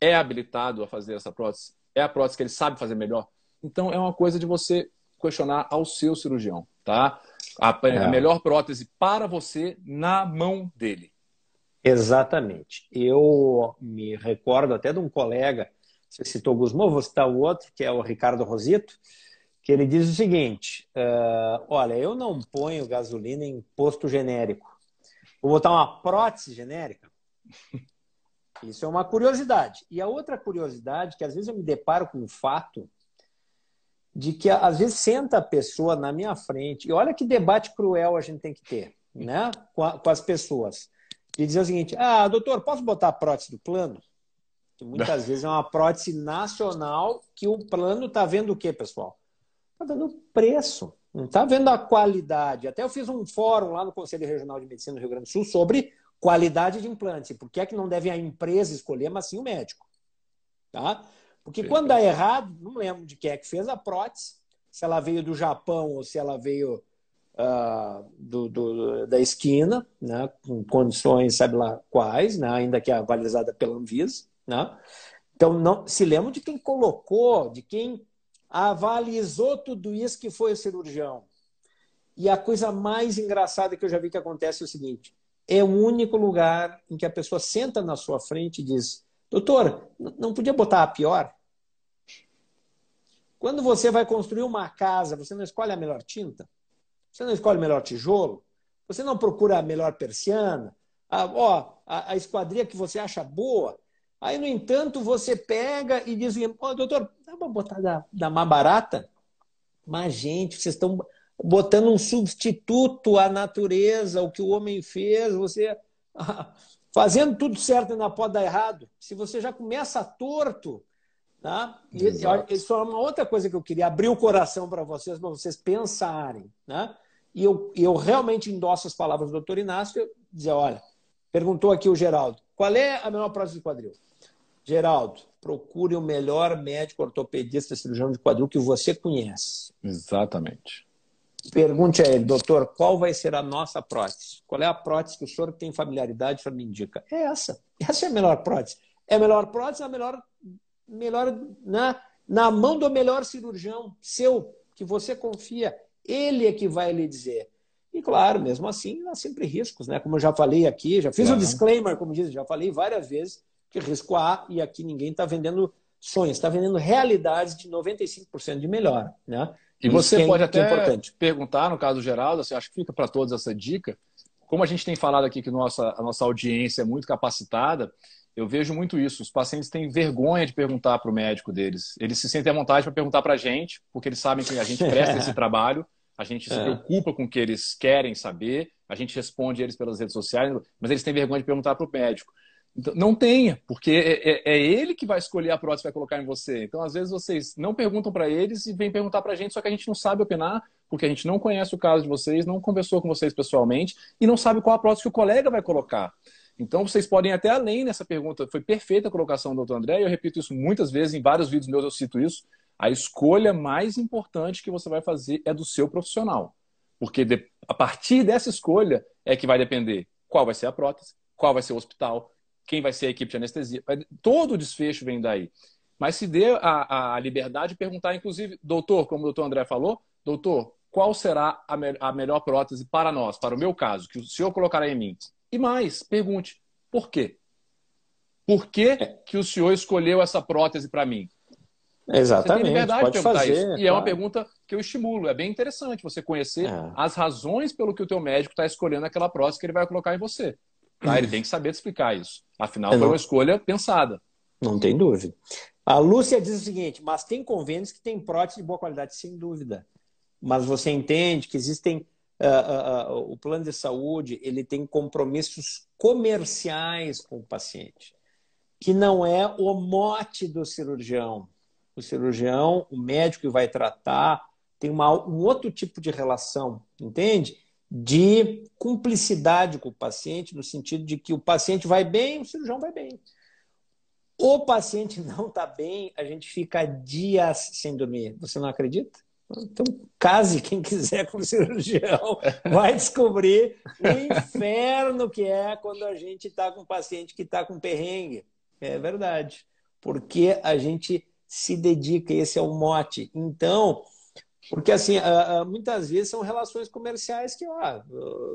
S2: é habilitado a fazer essa prótese? É a prótese que ele sabe fazer melhor? Então é uma coisa de você questionar ao seu cirurgião, tá? A, é. a melhor prótese para você na mão dele.
S1: Exatamente. Eu me recordo até de um colega, você citou Guzmão, vou citar o outro, que é o Ricardo Rosito, que ele diz o seguinte: uh, olha, eu não ponho gasolina em posto genérico. Vou botar uma prótese genérica. Isso é uma curiosidade. E a outra curiosidade, que às vezes eu me deparo com o fato de que às vezes senta a pessoa na minha frente, e olha que debate cruel a gente tem que ter né? com, a, com as pessoas e dizer o seguinte: ah, doutor, posso botar a prótese do plano? Que muitas vezes é uma prótese nacional que o plano está vendo o quê, pessoal? Está vendo o preço, não está vendo a qualidade. Até eu fiz um fórum lá no Conselho Regional de Medicina do Rio Grande do Sul sobre qualidade de implantes. Por que é que não deve a empresa escolher, mas sim o médico? Tá? Porque quando dá errado, não lembro de quem é que fez a prótese, se ela veio do Japão ou se ela veio uh, do, do, da esquina, né, com condições, sabe lá quais, né, ainda que avalizada pela Anvisa. Né? Então, não se lembra de quem colocou, de quem avalizou tudo isso que foi o cirurgião. E a coisa mais engraçada que eu já vi que acontece é o seguinte: é o único lugar em que a pessoa senta na sua frente e diz: Doutor, não podia botar a pior? Quando você vai construir uma casa, você não escolhe a melhor tinta? Você não escolhe o melhor tijolo? Você não procura a melhor persiana? A, ó, a, a esquadria que você acha boa? Aí, no entanto, você pega e diz: oh, doutor, dá para botar da, da mais barata? Mas, gente, vocês estão botando um substituto à natureza, o que o homem fez, você fazendo tudo certo ainda pode dar errado. Se você já começa torto, Tá? Isso é uma outra coisa que eu queria abrir o coração para vocês, para vocês pensarem. Né? E eu, eu realmente endosso as palavras do doutor Inácio, dizer, olha, perguntou aqui o Geraldo, qual é a melhor prótese de quadril? Geraldo, procure o melhor médico ortopedista cirurgião de quadril que você conhece.
S2: Exatamente.
S1: Pergunte a ele, doutor, qual vai ser a nossa prótese? Qual é a prótese que o senhor tem familiaridade, o senhor me indica? É essa. Essa é a melhor prótese. É a melhor prótese, é a melhor melhor na, na mão do melhor cirurgião seu, que você confia. Ele é que vai lhe dizer. E claro, mesmo assim, há sempre riscos, né? Como eu já falei aqui, já fiz o um disclaimer, como diz, já falei várias vezes que risco há e aqui ninguém está vendendo sonhos, está vendendo realidades de 95% de melhora, né?
S2: E você pode é até importante. perguntar, no caso do Geraldo, você acha que fica para todos essa dica? Como a gente tem falado aqui que nossa, a nossa audiência é muito capacitada, eu vejo muito isso. Os pacientes têm vergonha de perguntar para o médico deles. Eles se sentem à vontade para perguntar para a gente, porque eles sabem que a gente presta esse trabalho, a gente se é. preocupa com o que eles querem saber, a gente responde eles pelas redes sociais, mas eles têm vergonha de perguntar para o médico. Então, não tenha, porque é, é, é, ele que vai escolher a prótese que vai colocar em você. Então, às vezes, vocês não perguntam para eles e vêm perguntar para a gente, só que a gente não sabe opinar, porque a gente não conhece o caso de vocês, não conversou com vocês pessoalmente e não sabe qual a prótese que o colega vai colocar. Então, vocês podem até além nessa pergunta. Foi perfeita a colocação do doutor André, e eu repito isso muitas vezes, em vários vídeos meus eu cito isso. A escolha mais importante que você vai fazer é do seu profissional. Porque a partir dessa escolha é que vai depender qual vai ser a prótese, qual vai ser o hospital, quem vai ser a equipe de anestesia. Todo o desfecho vem daí. Mas se dê a, a liberdade de perguntar, inclusive, doutor, como o doutor André falou, doutor, qual será a, me a melhor prótese para nós, para o meu caso, que o senhor colocará em mim? E mais, pergunte, por quê? Por que, é. que o senhor escolheu essa prótese para mim?
S1: Exatamente. Você tem liberdade de perguntar fazer,
S2: isso. E claro. é uma pergunta que eu estimulo. É bem interessante você conhecer é. as razões pelo que o teu médico está escolhendo aquela prótese que ele vai colocar em você. Tá? Ele tem que saber explicar isso. Afinal, foi uma escolha pensada.
S1: Não tem dúvida. A Lúcia diz o seguinte, mas tem convênios que têm prótese de boa qualidade, sem dúvida. Mas você entende que existem uh, uh, uh, o plano de saúde ele tem compromissos comerciais com o paciente, que não é o mote do cirurgião. O cirurgião, o médico que vai tratar, tem uma, um outro tipo de relação, entende? De cumplicidade com o paciente, no sentido de que o paciente vai bem, o cirurgião vai bem. O paciente não está bem, a gente fica dias sem dormir. Você não acredita? Então, case quem quiser com o cirurgião, vai descobrir o inferno que é quando a gente está com um paciente que está com perrengue. É verdade. Porque a gente se dedica, esse é o mote. Então, porque assim, muitas vezes são relações comerciais que, ó,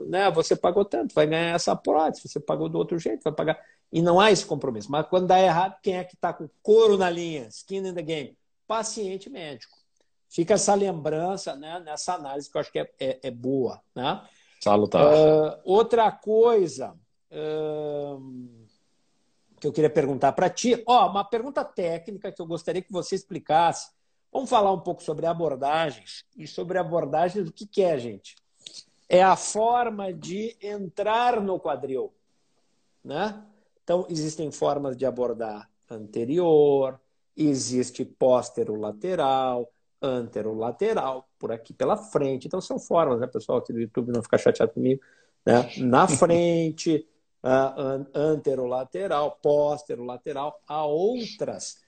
S1: né, você pagou tanto, vai ganhar essa prótese, você pagou do outro jeito, vai pagar. E não há esse compromisso. Mas quando dá errado, quem é que está com couro na linha, skin in the game? Paciente médico. Fica essa lembrança né, nessa análise que eu acho que é, é, é boa. Né?
S2: Salutar.
S1: Uh, outra coisa uh, que eu queria perguntar para ti, ó, uma pergunta técnica que eu gostaria que você explicasse. Vamos falar um pouco sobre abordagens e sobre abordagens do que, que é, gente. É a forma de entrar no quadril. Né? Então, existem formas de abordar anterior, existe póstero-lateral, anterolateral, por aqui pela frente. Então são formas, né, pessoal, aqui do YouTube não ficar chateado comigo. Né? Na frente, uh, anterolateral, posterolateral, há outras.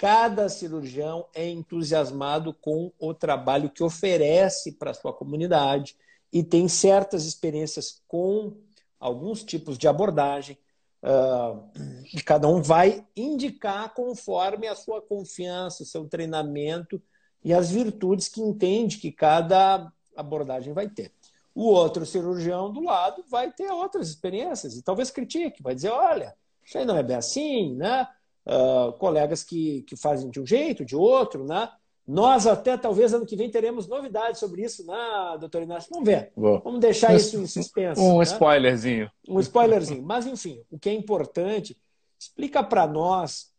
S1: Cada cirurgião é entusiasmado com o trabalho que oferece para a sua comunidade e tem certas experiências com alguns tipos de abordagem. Uh, e cada um vai indicar conforme a sua confiança, o seu treinamento e as virtudes que entende que cada abordagem vai ter. O outro cirurgião do lado vai ter outras experiências e talvez critique, vai dizer, olha, isso aí não é bem assim, né? Uh, colegas que, que fazem de um jeito, de outro, né? Nós até talvez ano que vem teremos novidades sobre isso, né, doutor Inácio? Vamos ver. Vamos deixar isso em suspenso.
S2: Um né? spoilerzinho.
S1: Um spoilerzinho. Mas, enfim, o que é importante, explica para nós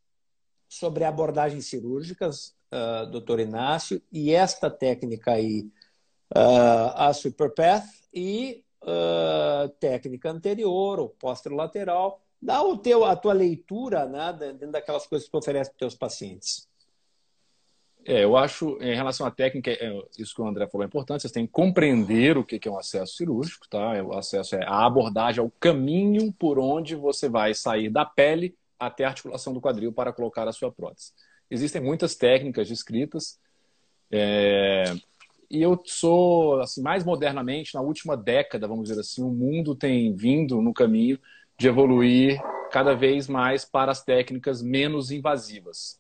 S1: sobre abordagens cirúrgicas, uh, doutor Inácio, e esta técnica aí, uh, a Superpath, e uh, técnica anterior, ou posterolateral. Dá o teu, a tua leitura né, dentro daquelas coisas que tu oferece para os teus pacientes.
S2: É, eu acho, em relação à técnica, é, isso que o André falou é importante, vocês têm que compreender o que é um acesso cirúrgico, tá? O acesso é a abordagem, é o caminho por onde você vai sair da pele até a articulação do quadril para colocar a sua prótese. Existem muitas técnicas descritas. É... E eu sou, assim, mais modernamente, na última década, vamos dizer assim, o mundo tem vindo no caminho de evoluir cada vez mais para as técnicas menos invasivas.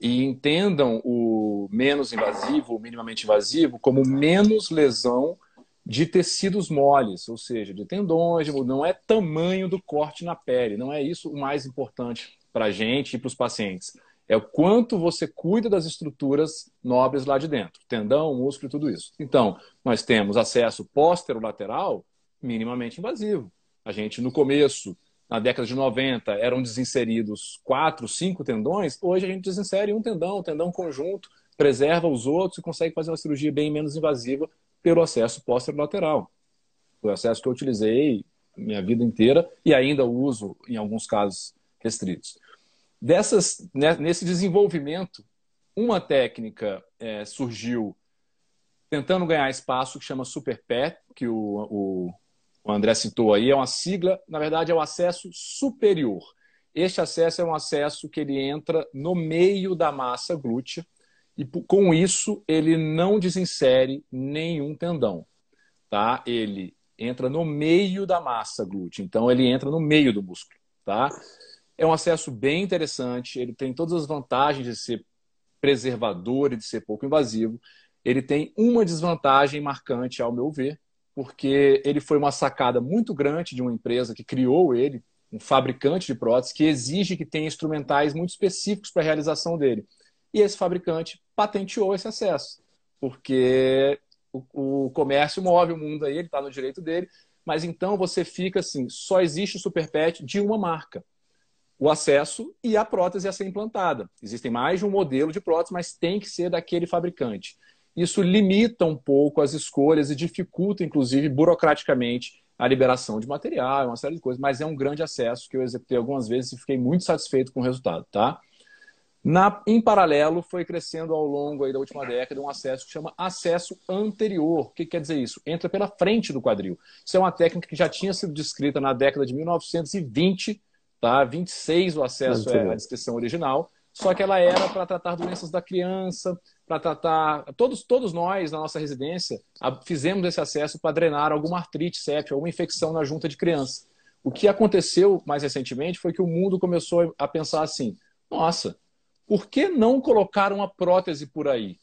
S2: E entendam o menos invasivo, o minimamente invasivo, como menos lesão de tecidos moles, ou seja, de tendões, não é tamanho do corte na pele, não é isso o mais importante para a gente e para os pacientes. É o quanto você cuida das estruturas nobres lá de dentro, tendão, músculo e tudo isso. Então, nós temos acesso póstero-lateral minimamente invasivo. A gente, no começo, na década de 90, eram desinseridos quatro, cinco tendões. Hoje a gente desinsere um tendão, um tendão conjunto, preserva os outros e consegue fazer uma cirurgia bem menos invasiva pelo acesso póstero-lateral. Foi o acesso que eu utilizei minha vida inteira e ainda uso em alguns casos restritos. Dessas, né, nesse desenvolvimento, uma técnica é, surgiu tentando ganhar espaço que chama SuperPé, que o, o, o André citou aí, é uma sigla, na verdade é o acesso superior. Este acesso é um acesso que ele entra no meio da massa glútea e com isso ele não desinsere nenhum tendão, tá? Ele entra no meio da massa glútea, então ele entra no meio do músculo, tá? É um acesso bem interessante, ele tem todas as vantagens de ser preservador e de ser pouco invasivo. Ele tem uma desvantagem marcante, ao meu ver, porque ele foi uma sacada muito grande de uma empresa que criou ele, um fabricante de próteses, que exige que tenha instrumentais muito específicos para a realização dele. E esse fabricante patenteou esse acesso, porque o, o comércio move o mundo aí, ele está no direito dele, mas então você fica assim, só existe o Super Pet de uma marca o acesso e a prótese a ser implantada. Existem mais de um modelo de prótese, mas tem que ser daquele fabricante. Isso limita um pouco as escolhas e dificulta, inclusive, burocraticamente, a liberação de material, uma série de coisas, mas é um grande acesso que eu executei algumas vezes e fiquei muito satisfeito com o resultado, tá? Na, em paralelo, foi crescendo ao longo da última década um acesso que chama acesso anterior. O que quer dizer isso? Entra pela frente do quadril. Isso é uma técnica que já tinha sido descrita na década de 1920, tá? 26 o acesso é a descrição original, só que ela era para tratar doenças da criança, para tratar. Todos, todos nós, na nossa residência, fizemos esse acesso para drenar alguma artrite séptica, alguma infecção na junta de criança. O que aconteceu mais recentemente foi que o mundo começou a pensar assim: nossa, por que não colocar uma prótese por aí?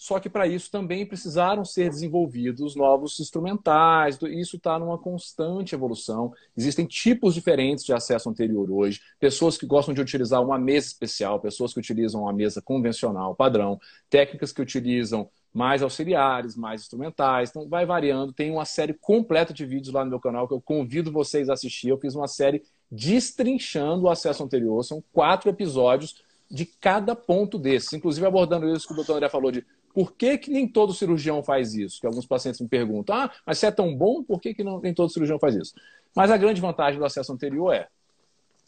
S2: Só que para isso também precisaram ser desenvolvidos novos instrumentais. Isso está numa constante evolução. Existem tipos diferentes de acesso anterior hoje. Pessoas que gostam de utilizar uma mesa especial, pessoas que utilizam uma mesa convencional, padrão, técnicas que utilizam mais auxiliares, mais instrumentais. Então vai variando. Tem uma série completa de vídeos lá no meu canal que eu convido vocês a assistir. Eu fiz uma série destrinchando o acesso anterior. São quatro episódios de cada ponto desses, inclusive abordando isso que o doutor André falou de por que, que nem todo cirurgião faz isso? Que alguns pacientes me perguntam, ah, mas se é tão bom, por que, que não, nem todo cirurgião faz isso? Mas a grande vantagem do acesso anterior é,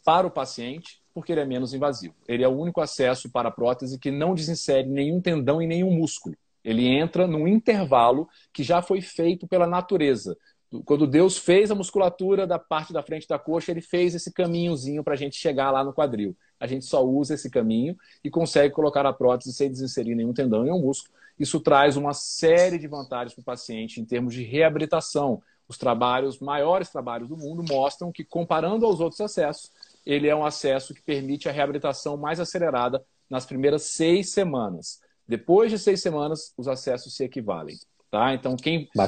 S2: para o paciente, porque ele é menos invasivo. Ele é o único acesso para a prótese que não desinsere nenhum tendão e nenhum músculo. Ele entra num intervalo que já foi feito pela natureza. Quando Deus fez a musculatura da parte da frente da coxa, ele fez esse caminhozinho para a gente chegar lá no quadril a gente só usa esse caminho e consegue colocar a prótese sem desinserir nenhum tendão e nenhum músculo. Isso traz uma série de vantagens para o paciente em termos de reabilitação. Os trabalhos, maiores trabalhos do mundo, mostram que, comparando aos outros acessos, ele é um acesso que permite a reabilitação mais acelerada nas primeiras seis semanas. Depois de seis semanas, os acessos se equivalem. Tá? Então,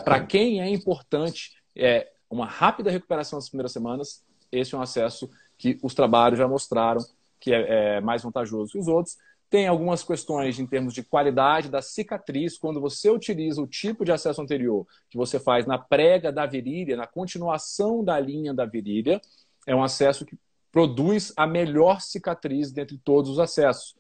S2: para quem é importante é, uma rápida recuperação nas primeiras semanas, esse é um acesso que os trabalhos já mostraram que é, é mais vantajoso que os outros. Tem algumas questões em termos de qualidade da cicatriz, quando você utiliza o tipo de acesso anterior que você faz na prega da virilha, na continuação da linha da virilha, é um acesso que produz a melhor cicatriz dentre todos os acessos.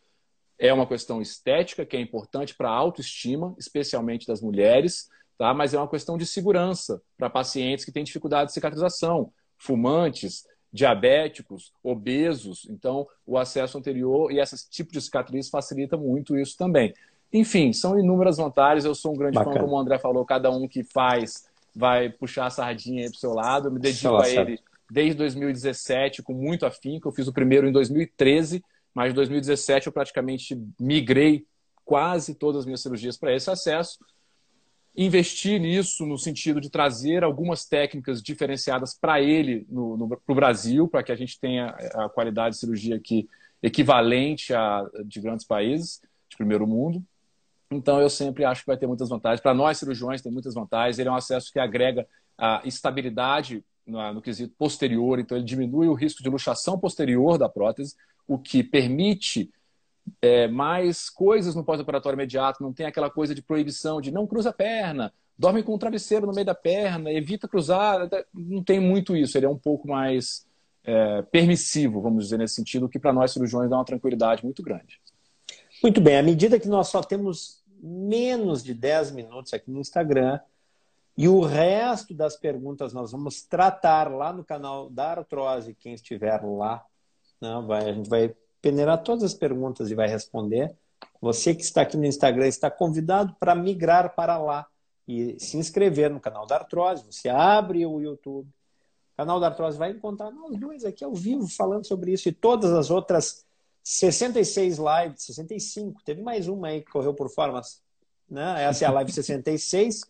S2: É uma questão estética que é importante para a autoestima, especialmente das mulheres, tá? mas é uma questão de segurança para pacientes que têm dificuldade de cicatrização, fumantes, diabéticos, obesos. Então, o acesso anterior e esse tipo de cicatriz facilita muito isso também. Enfim, são inúmeras vantagens. Eu sou um grande Bacana. fã, como o André falou, cada um que faz vai puxar a sardinha para o seu lado. Eu me dedico Nossa. a ele desde 2017 com muito afinco. Eu fiz o primeiro em 2013, mas em 2017 eu praticamente migrei quase todas as minhas cirurgias para esse acesso investir nisso no sentido de trazer algumas técnicas diferenciadas para ele para o Brasil, para que a gente tenha a qualidade de cirurgia aqui equivalente a de grandes países de primeiro mundo. Então, eu sempre acho que vai ter muitas vantagens. Para nós, cirurgiões, tem muitas vantagens. Ele é um acesso que agrega a estabilidade no, no quesito posterior, então ele diminui o risco de luxação posterior da prótese, o que permite é, mais coisas no pós-operatório imediato, não tem aquela coisa de proibição de não cruza a perna, dorme com um travesseiro no meio da perna, evita cruzar, não tem muito isso, ele é um pouco mais é, permissivo, vamos dizer, nesse sentido, que para nós cirurgiões dá uma tranquilidade muito grande.
S1: Muito bem, à medida que nós só temos menos de 10 minutos aqui no Instagram, e o resto das perguntas nós vamos tratar lá no canal da Artrose, quem estiver lá, não, vai, a gente vai peneirar todas as perguntas e vai responder. Você que está aqui no Instagram está convidado para migrar para lá e se inscrever no canal da Artrose. Você abre o YouTube, o canal da Artrose vai encontrar nós dois aqui ao vivo falando sobre isso e todas as outras 66 lives, 65. Teve mais uma aí que correu por formas. Né? Essa é a live 66.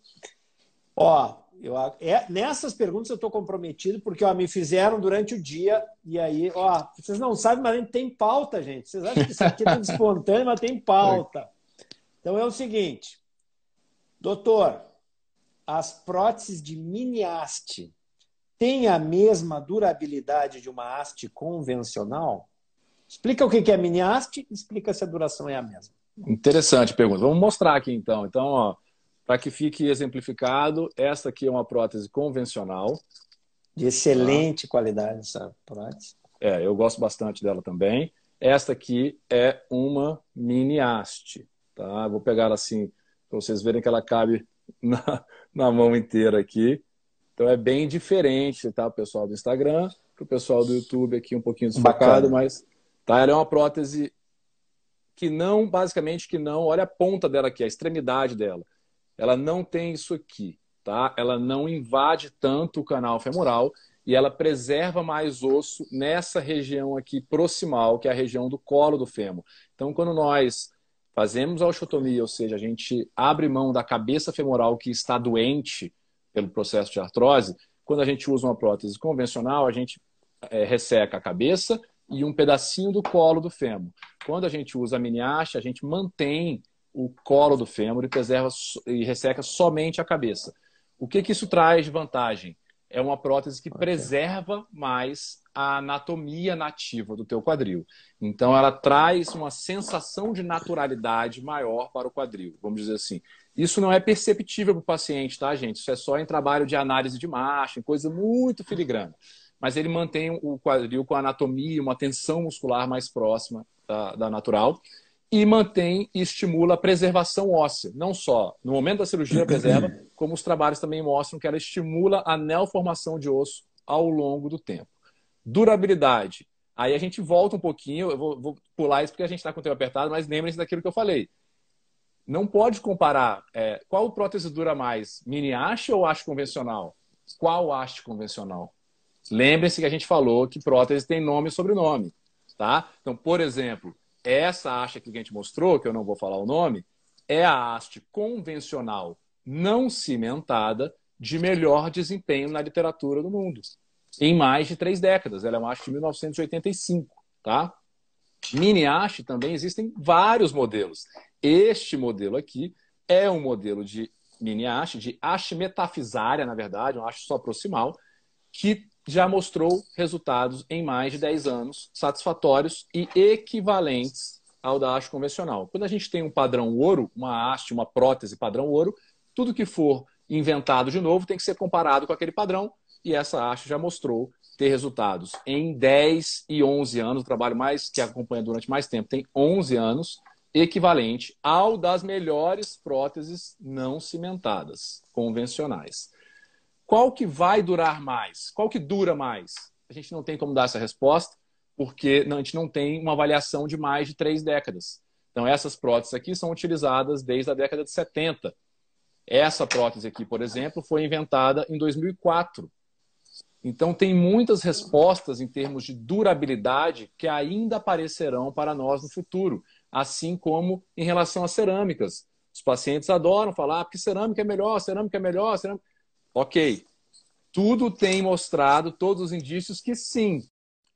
S1: Ó, eu, é, nessas perguntas eu estou comprometido, porque ó, me fizeram durante o dia, e aí, ó, vocês não sabem, mas a gente tem pauta, gente. Vocês acham que isso aqui é espontâneo, mas tem pauta. Então é o seguinte, doutor, as próteses de mini haste têm a mesma durabilidade de uma haste convencional? Explica o que é mini haste, explica se a duração é a mesma.
S2: Interessante pergunta. Vamos mostrar aqui então. Então, ó, para que fique exemplificado, esta aqui é uma prótese convencional.
S1: De excelente tá? qualidade essa prótese.
S2: É, eu gosto bastante dela também. Esta aqui é uma mini haste, tá? Vou pegar assim para vocês verem que ela cabe na, na mão inteira aqui. Então é bem diferente, tá? O pessoal do Instagram, para o pessoal do YouTube aqui um pouquinho desfocado, mas tá? Ela é uma prótese que não, basicamente, que não, olha a ponta dela aqui, a extremidade dela. Ela não tem isso aqui, tá? Ela não invade tanto o canal femoral e ela preserva mais osso nessa região aqui proximal, que é a região do colo do fêmur. Então, quando nós fazemos a osteotomia, ou seja, a gente abre mão da cabeça femoral que está doente pelo processo de artrose, quando a gente usa uma prótese convencional, a gente é, resseca a cabeça e um pedacinho do colo do fêmur. Quando a gente usa a mini haste, a gente mantém o colo do fêmur e preserva e resseca somente a cabeça. O que, que isso traz de vantagem? É uma prótese que okay. preserva mais a anatomia nativa do teu quadril. Então ela traz uma sensação de naturalidade maior para o quadril, vamos dizer assim. Isso não é perceptível para o paciente, tá, gente? Isso é só em trabalho de análise de marcha, em coisa muito filigrana mas ele mantém o quadril com a anatomia, uma tensão muscular mais próxima da, da natural e mantém e estimula a preservação óssea. Não só no momento da cirurgia preserva, como os trabalhos também mostram que ela estimula a neoformação de osso ao longo do tempo. Durabilidade. Aí a gente volta um pouquinho, eu vou, vou pular isso porque a gente está com o tempo apertado, mas lembrem-se daquilo que eu falei. Não pode comparar é, qual prótese dura mais, mini haste ou haste convencional? Qual haste convencional? Lembrem-se que a gente falou que prótese tem nome e sobrenome, tá? Então, por exemplo, essa haste que a gente mostrou, que eu não vou falar o nome, é a haste convencional não cimentada de melhor desempenho na literatura do mundo. Em mais de três décadas. Ela é uma haste de 1985, tá? Mini haste também existem vários modelos. Este modelo aqui é um modelo de mini haste, de haste metafisária, na verdade, uma haste só proximal, que já mostrou resultados em mais de 10 anos satisfatórios e equivalentes ao da haste convencional. Quando a gente tem um padrão ouro, uma haste, uma prótese padrão ouro, tudo que for inventado de novo tem que ser comparado com aquele padrão e essa haste já mostrou ter resultados em 10 e 11 anos, o trabalho mais que acompanha durante mais tempo tem 11 anos, equivalente ao das melhores próteses não cimentadas, convencionais. Qual que vai durar mais? Qual que dura mais? A gente não tem como dar essa resposta, porque a gente não tem uma avaliação de mais de três décadas. Então, essas próteses aqui são utilizadas desde a década de 70. Essa prótese aqui, por exemplo, foi inventada em 2004. Então, tem muitas respostas em termos de durabilidade que ainda aparecerão para nós no futuro, assim como em relação às cerâmicas. Os pacientes adoram falar ah, que cerâmica é melhor, cerâmica é melhor, cerâmica... Ok, tudo tem mostrado, todos os indícios que sim,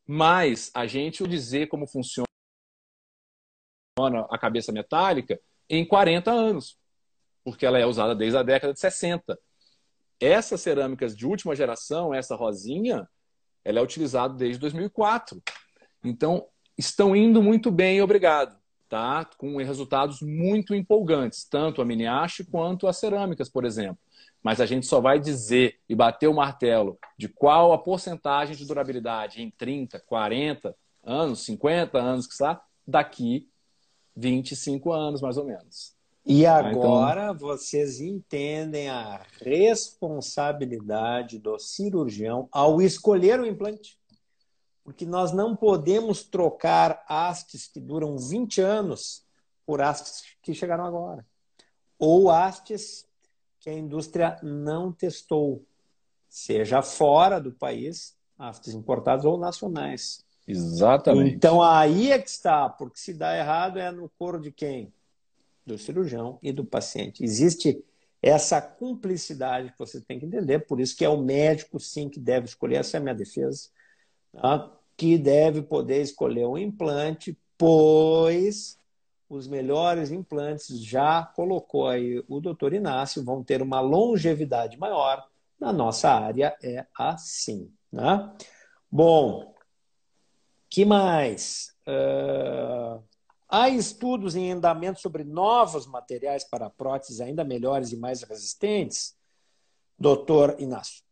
S2: mas a gente dizer como funciona a cabeça metálica em 40 anos, porque ela é usada desde a década de 60. Essas cerâmicas de última geração, essa rosinha, ela é utilizada desde 2004. Então, estão indo muito bem, obrigado. Tá? Com resultados muito empolgantes, tanto a mini haste quanto as cerâmicas, por exemplo mas a gente só vai dizer e bater o martelo de qual a porcentagem de durabilidade em 30, 40 anos, 50 anos, que está, daqui 25 anos, mais ou menos.
S1: E tá, agora então... vocês entendem a responsabilidade do cirurgião ao escolher o implante. Porque nós não podemos trocar hastes que duram 20 anos por hastes que chegaram agora. Ou hastes que a indústria não testou, seja fora do país, aftas importados ou nacionais.
S2: Exatamente.
S1: Então aí é que está, porque se dá errado é no coro de quem? Do cirurgião e do paciente. Existe essa cumplicidade que você tem que entender, por isso que é o médico sim que deve escolher, essa é a minha defesa, tá? que deve poder escolher o implante, pois os melhores implantes, já colocou aí o doutor Inácio, vão ter uma longevidade maior. Na nossa área é assim. Né? Bom, que mais? Uh, há estudos em andamento sobre novos materiais para próteses ainda melhores e mais resistentes? Doutor Inácio.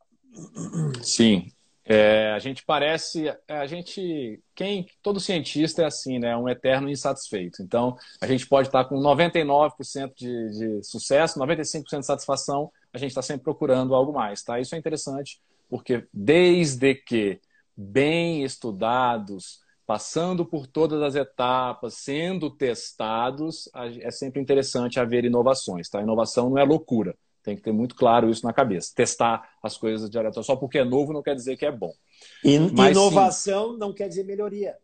S2: Sim. É, a gente parece, é, a gente, quem, todo cientista é assim, né? Um eterno insatisfeito. Então, a gente pode estar com 99% de, de sucesso, 95% de satisfação, a gente está sempre procurando algo mais, tá? Isso é interessante, porque desde que bem estudados, passando por todas as etapas, sendo testados, é sempre interessante haver inovações, tá? Inovação não é loucura. Tem que ter muito claro isso na cabeça. Testar as coisas diretamente. Só porque é novo não quer dizer que é bom.
S1: E Mas, inovação sim, não quer dizer melhoria.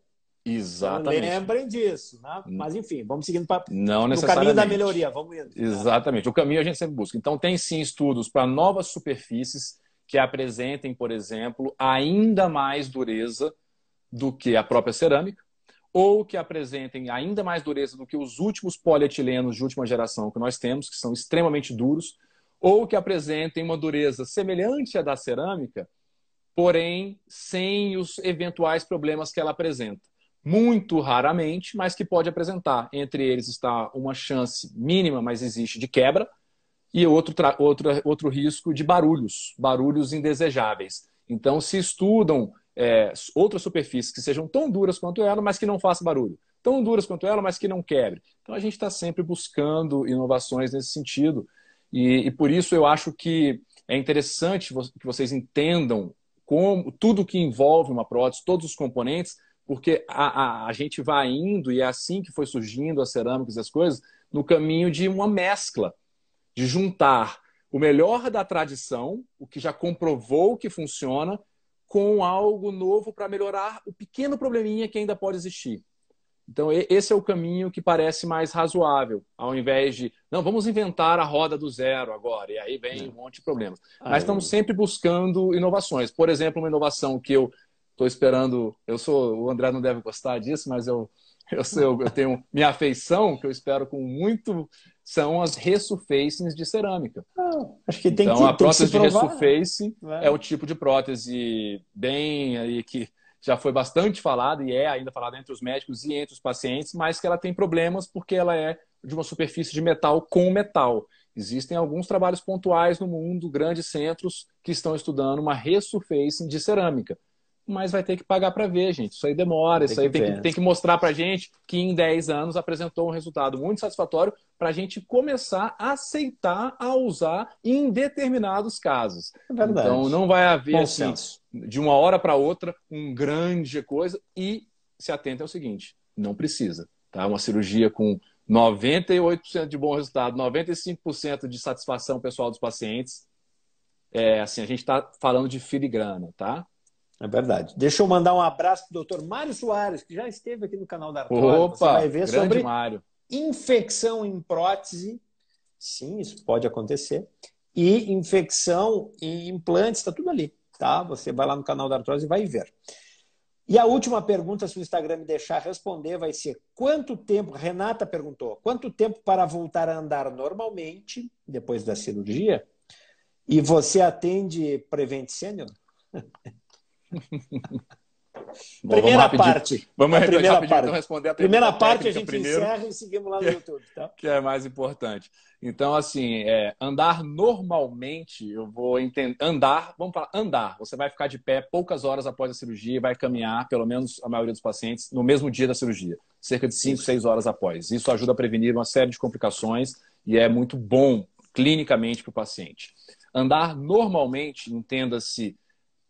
S2: Exatamente.
S1: Então, lembrem disso. Né? Mas, enfim, vamos seguindo para o caminho da melhoria. Vamos indo.
S2: Exatamente. O caminho a gente sempre busca. Então, tem sim estudos para novas superfícies que apresentem, por exemplo, ainda mais dureza do que a própria cerâmica, ou que apresentem ainda mais dureza do que os últimos polietilenos de última geração que nós temos, que são extremamente duros ou que apresentem uma dureza semelhante à da cerâmica, porém sem os eventuais problemas que ela apresenta. Muito raramente, mas que pode apresentar. Entre eles está uma chance mínima, mas existe, de quebra, e outro, outro, outro risco de barulhos, barulhos indesejáveis. Então, se estudam é, outras superfícies que sejam tão duras quanto ela, mas que não façam barulho. Tão duras quanto ela, mas que não quebre. Então, a gente está sempre buscando inovações nesse sentido. E, e por isso eu acho que é interessante que vocês entendam como tudo que envolve uma prótese, todos os componentes, porque a, a, a, gente vai indo, e é assim que foi surgindo as cerâmicas e as coisas, no caminho de uma mescla, de juntar o melhor da tradição, o que já comprovou que funciona, com algo novo para melhorar o pequeno probleminha que ainda pode existir. Então, esse é o caminho que parece mais razoável, ao invés de, não, vamos inventar a roda do zero agora, e aí vem um monte de problemas. Mas estamos sempre buscando inovações. Por exemplo, uma inovação que eu estou esperando, eu sou, o André não deve gostar disso, mas eu, eu, eu tenho minha afeição, que eu espero com muito, são as resurfacings de cerâmica. Ah, acho que tem então, que, a prótese de resurface é. é o tipo de prótese bem aí que já foi bastante falada e é ainda falada entre os médicos e entre os pacientes, mas que ela tem problemas porque ela é de uma superfície de metal com metal. Existem alguns trabalhos pontuais no mundo, grandes centros, que estão estudando uma resurfacing de cerâmica mas vai ter que pagar para ver, gente. Isso aí demora, isso aí tem, que, tem que mostrar para gente que em 10 anos apresentou um resultado muito satisfatório para a gente começar a aceitar a usar em determinados casos. É verdade. Então não vai haver assim, de uma hora para outra um grande coisa e se atenta ao seguinte, não precisa, tá? Uma cirurgia com 98% de bom resultado, 95% de satisfação pessoal dos pacientes. É, assim, a gente está falando de filigrana, tá?
S1: É verdade. Deixa eu mandar um abraço para o doutor Mário Soares, que já esteve aqui no canal da
S2: Artrose. Opa, Você vai ver sobre Mário.
S1: infecção em prótese. Sim, isso pode acontecer. E infecção em implantes, está tudo ali. Tá? Você vai lá no canal da Artrose e vai ver. E a última pergunta, se o Instagram me deixar responder, vai ser quanto tempo, Renata perguntou, quanto tempo para voltar a andar normalmente depois da cirurgia? E você atende Prevent Senior?
S2: Bom, primeira vamos parte. Vamos a primeira parte. Então responder a
S1: primeira parte a gente primeiro, encerra e seguimos lá no YouTube, tá?
S2: Que é mais importante. Então, assim, é, andar normalmente, eu vou entender. Andar, vamos falar, andar. Você vai ficar de pé poucas horas após a cirurgia e vai caminhar, pelo menos a maioria dos pacientes, no mesmo dia da cirurgia, cerca de 5, 6 horas após. Isso ajuda a prevenir uma série de complicações e é muito bom clinicamente para o paciente. Andar normalmente, entenda-se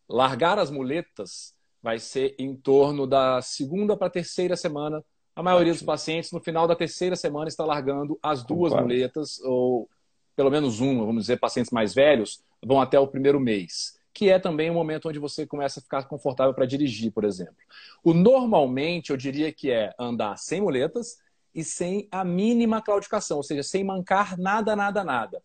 S2: largar as muletas vai ser em torno da segunda para terceira semana. A maioria dos pacientes, no final da terceira semana, está largando as duas Concordo. muletas, ou pelo menos uma, vamos dizer, pacientes mais velhos, vão até o primeiro mês, que é também o momento onde você começa a ficar confortável para dirigir, por exemplo. O normalmente, eu diria que é andar sem muletas e sem a mínima claudicação, ou seja, sem mancar nada, nada, nada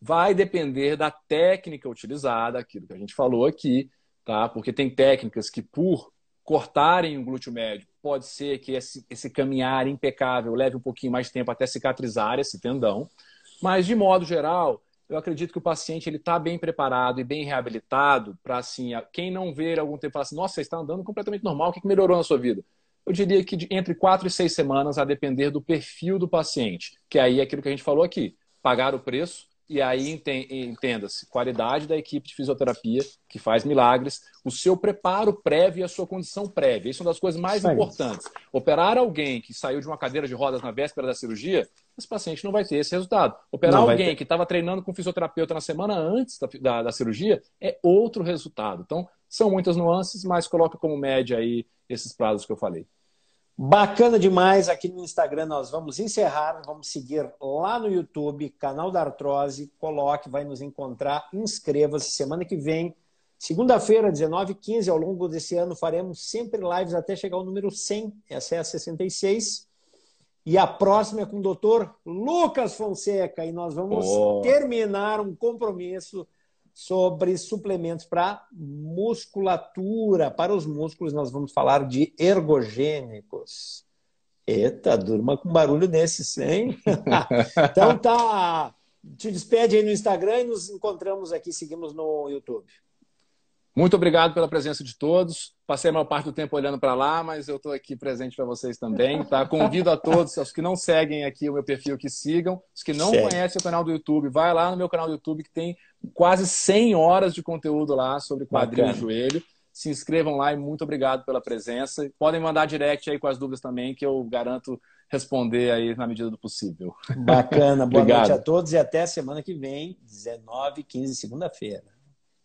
S2: vai depender da técnica utilizada, aquilo que a gente falou aqui, tá? Porque tem técnicas que, por cortarem o glúteo médio, pode ser que esse, esse caminhar impecável leve um pouquinho mais de tempo até cicatrizar esse tendão. Mas, de modo geral, eu acredito que o paciente ele está bem preparado e bem reabilitado para, assim, quem não ver algum tempo falar assim, nossa, você está andando completamente normal, o que melhorou na sua vida? Eu diria que entre quatro e seis semanas, a depender do perfil do paciente, que aí é aquilo que a gente falou aqui, pagar o preço e aí entenda-se, qualidade da equipe de fisioterapia que faz milagres, o seu preparo prévio e a sua condição prévia. Isso é uma das coisas mais importantes. Operar alguém que saiu de uma cadeira de rodas na véspera da cirurgia, esse paciente não vai ter esse resultado. Operar não alguém que estava treinando com fisioterapeuta na semana antes da, da, da cirurgia é outro resultado. Então, são muitas nuances, mas coloca como média aí esses prazos que eu falei.
S1: Bacana demais. Aqui no Instagram nós vamos encerrar. Vamos seguir lá no YouTube, canal da Artrose. Coloque, vai nos encontrar. Inscreva-se. Semana que vem, segunda-feira, 19 h 15 ao longo desse ano, faremos sempre lives até chegar ao número 100. Essa é a 66. E a próxima é com o doutor Lucas Fonseca. E nós vamos oh. terminar um compromisso sobre suplementos para musculatura. Para os músculos, nós vamos falar de ergogênicos. Eita, durma com barulho desses, hein? então tá. Te despede aí no Instagram e nos encontramos aqui, seguimos no YouTube.
S2: Muito obrigado pela presença de todos. Passei a maior parte do tempo olhando para lá, mas eu estou aqui presente para vocês também. Tá? Convido a todos, os que não seguem aqui o meu perfil, que sigam. Os que não conhecem o canal do YouTube, vai lá no meu canal do YouTube, que tem quase 100 horas de conteúdo lá sobre quadril Bacana. e joelho. Se inscrevam lá e muito obrigado pela presença. Podem mandar direct aí com as dúvidas também, que eu garanto responder aí na medida do possível.
S1: Bacana. Boa noite a todos e até semana que vem, 19 15 segunda-feira.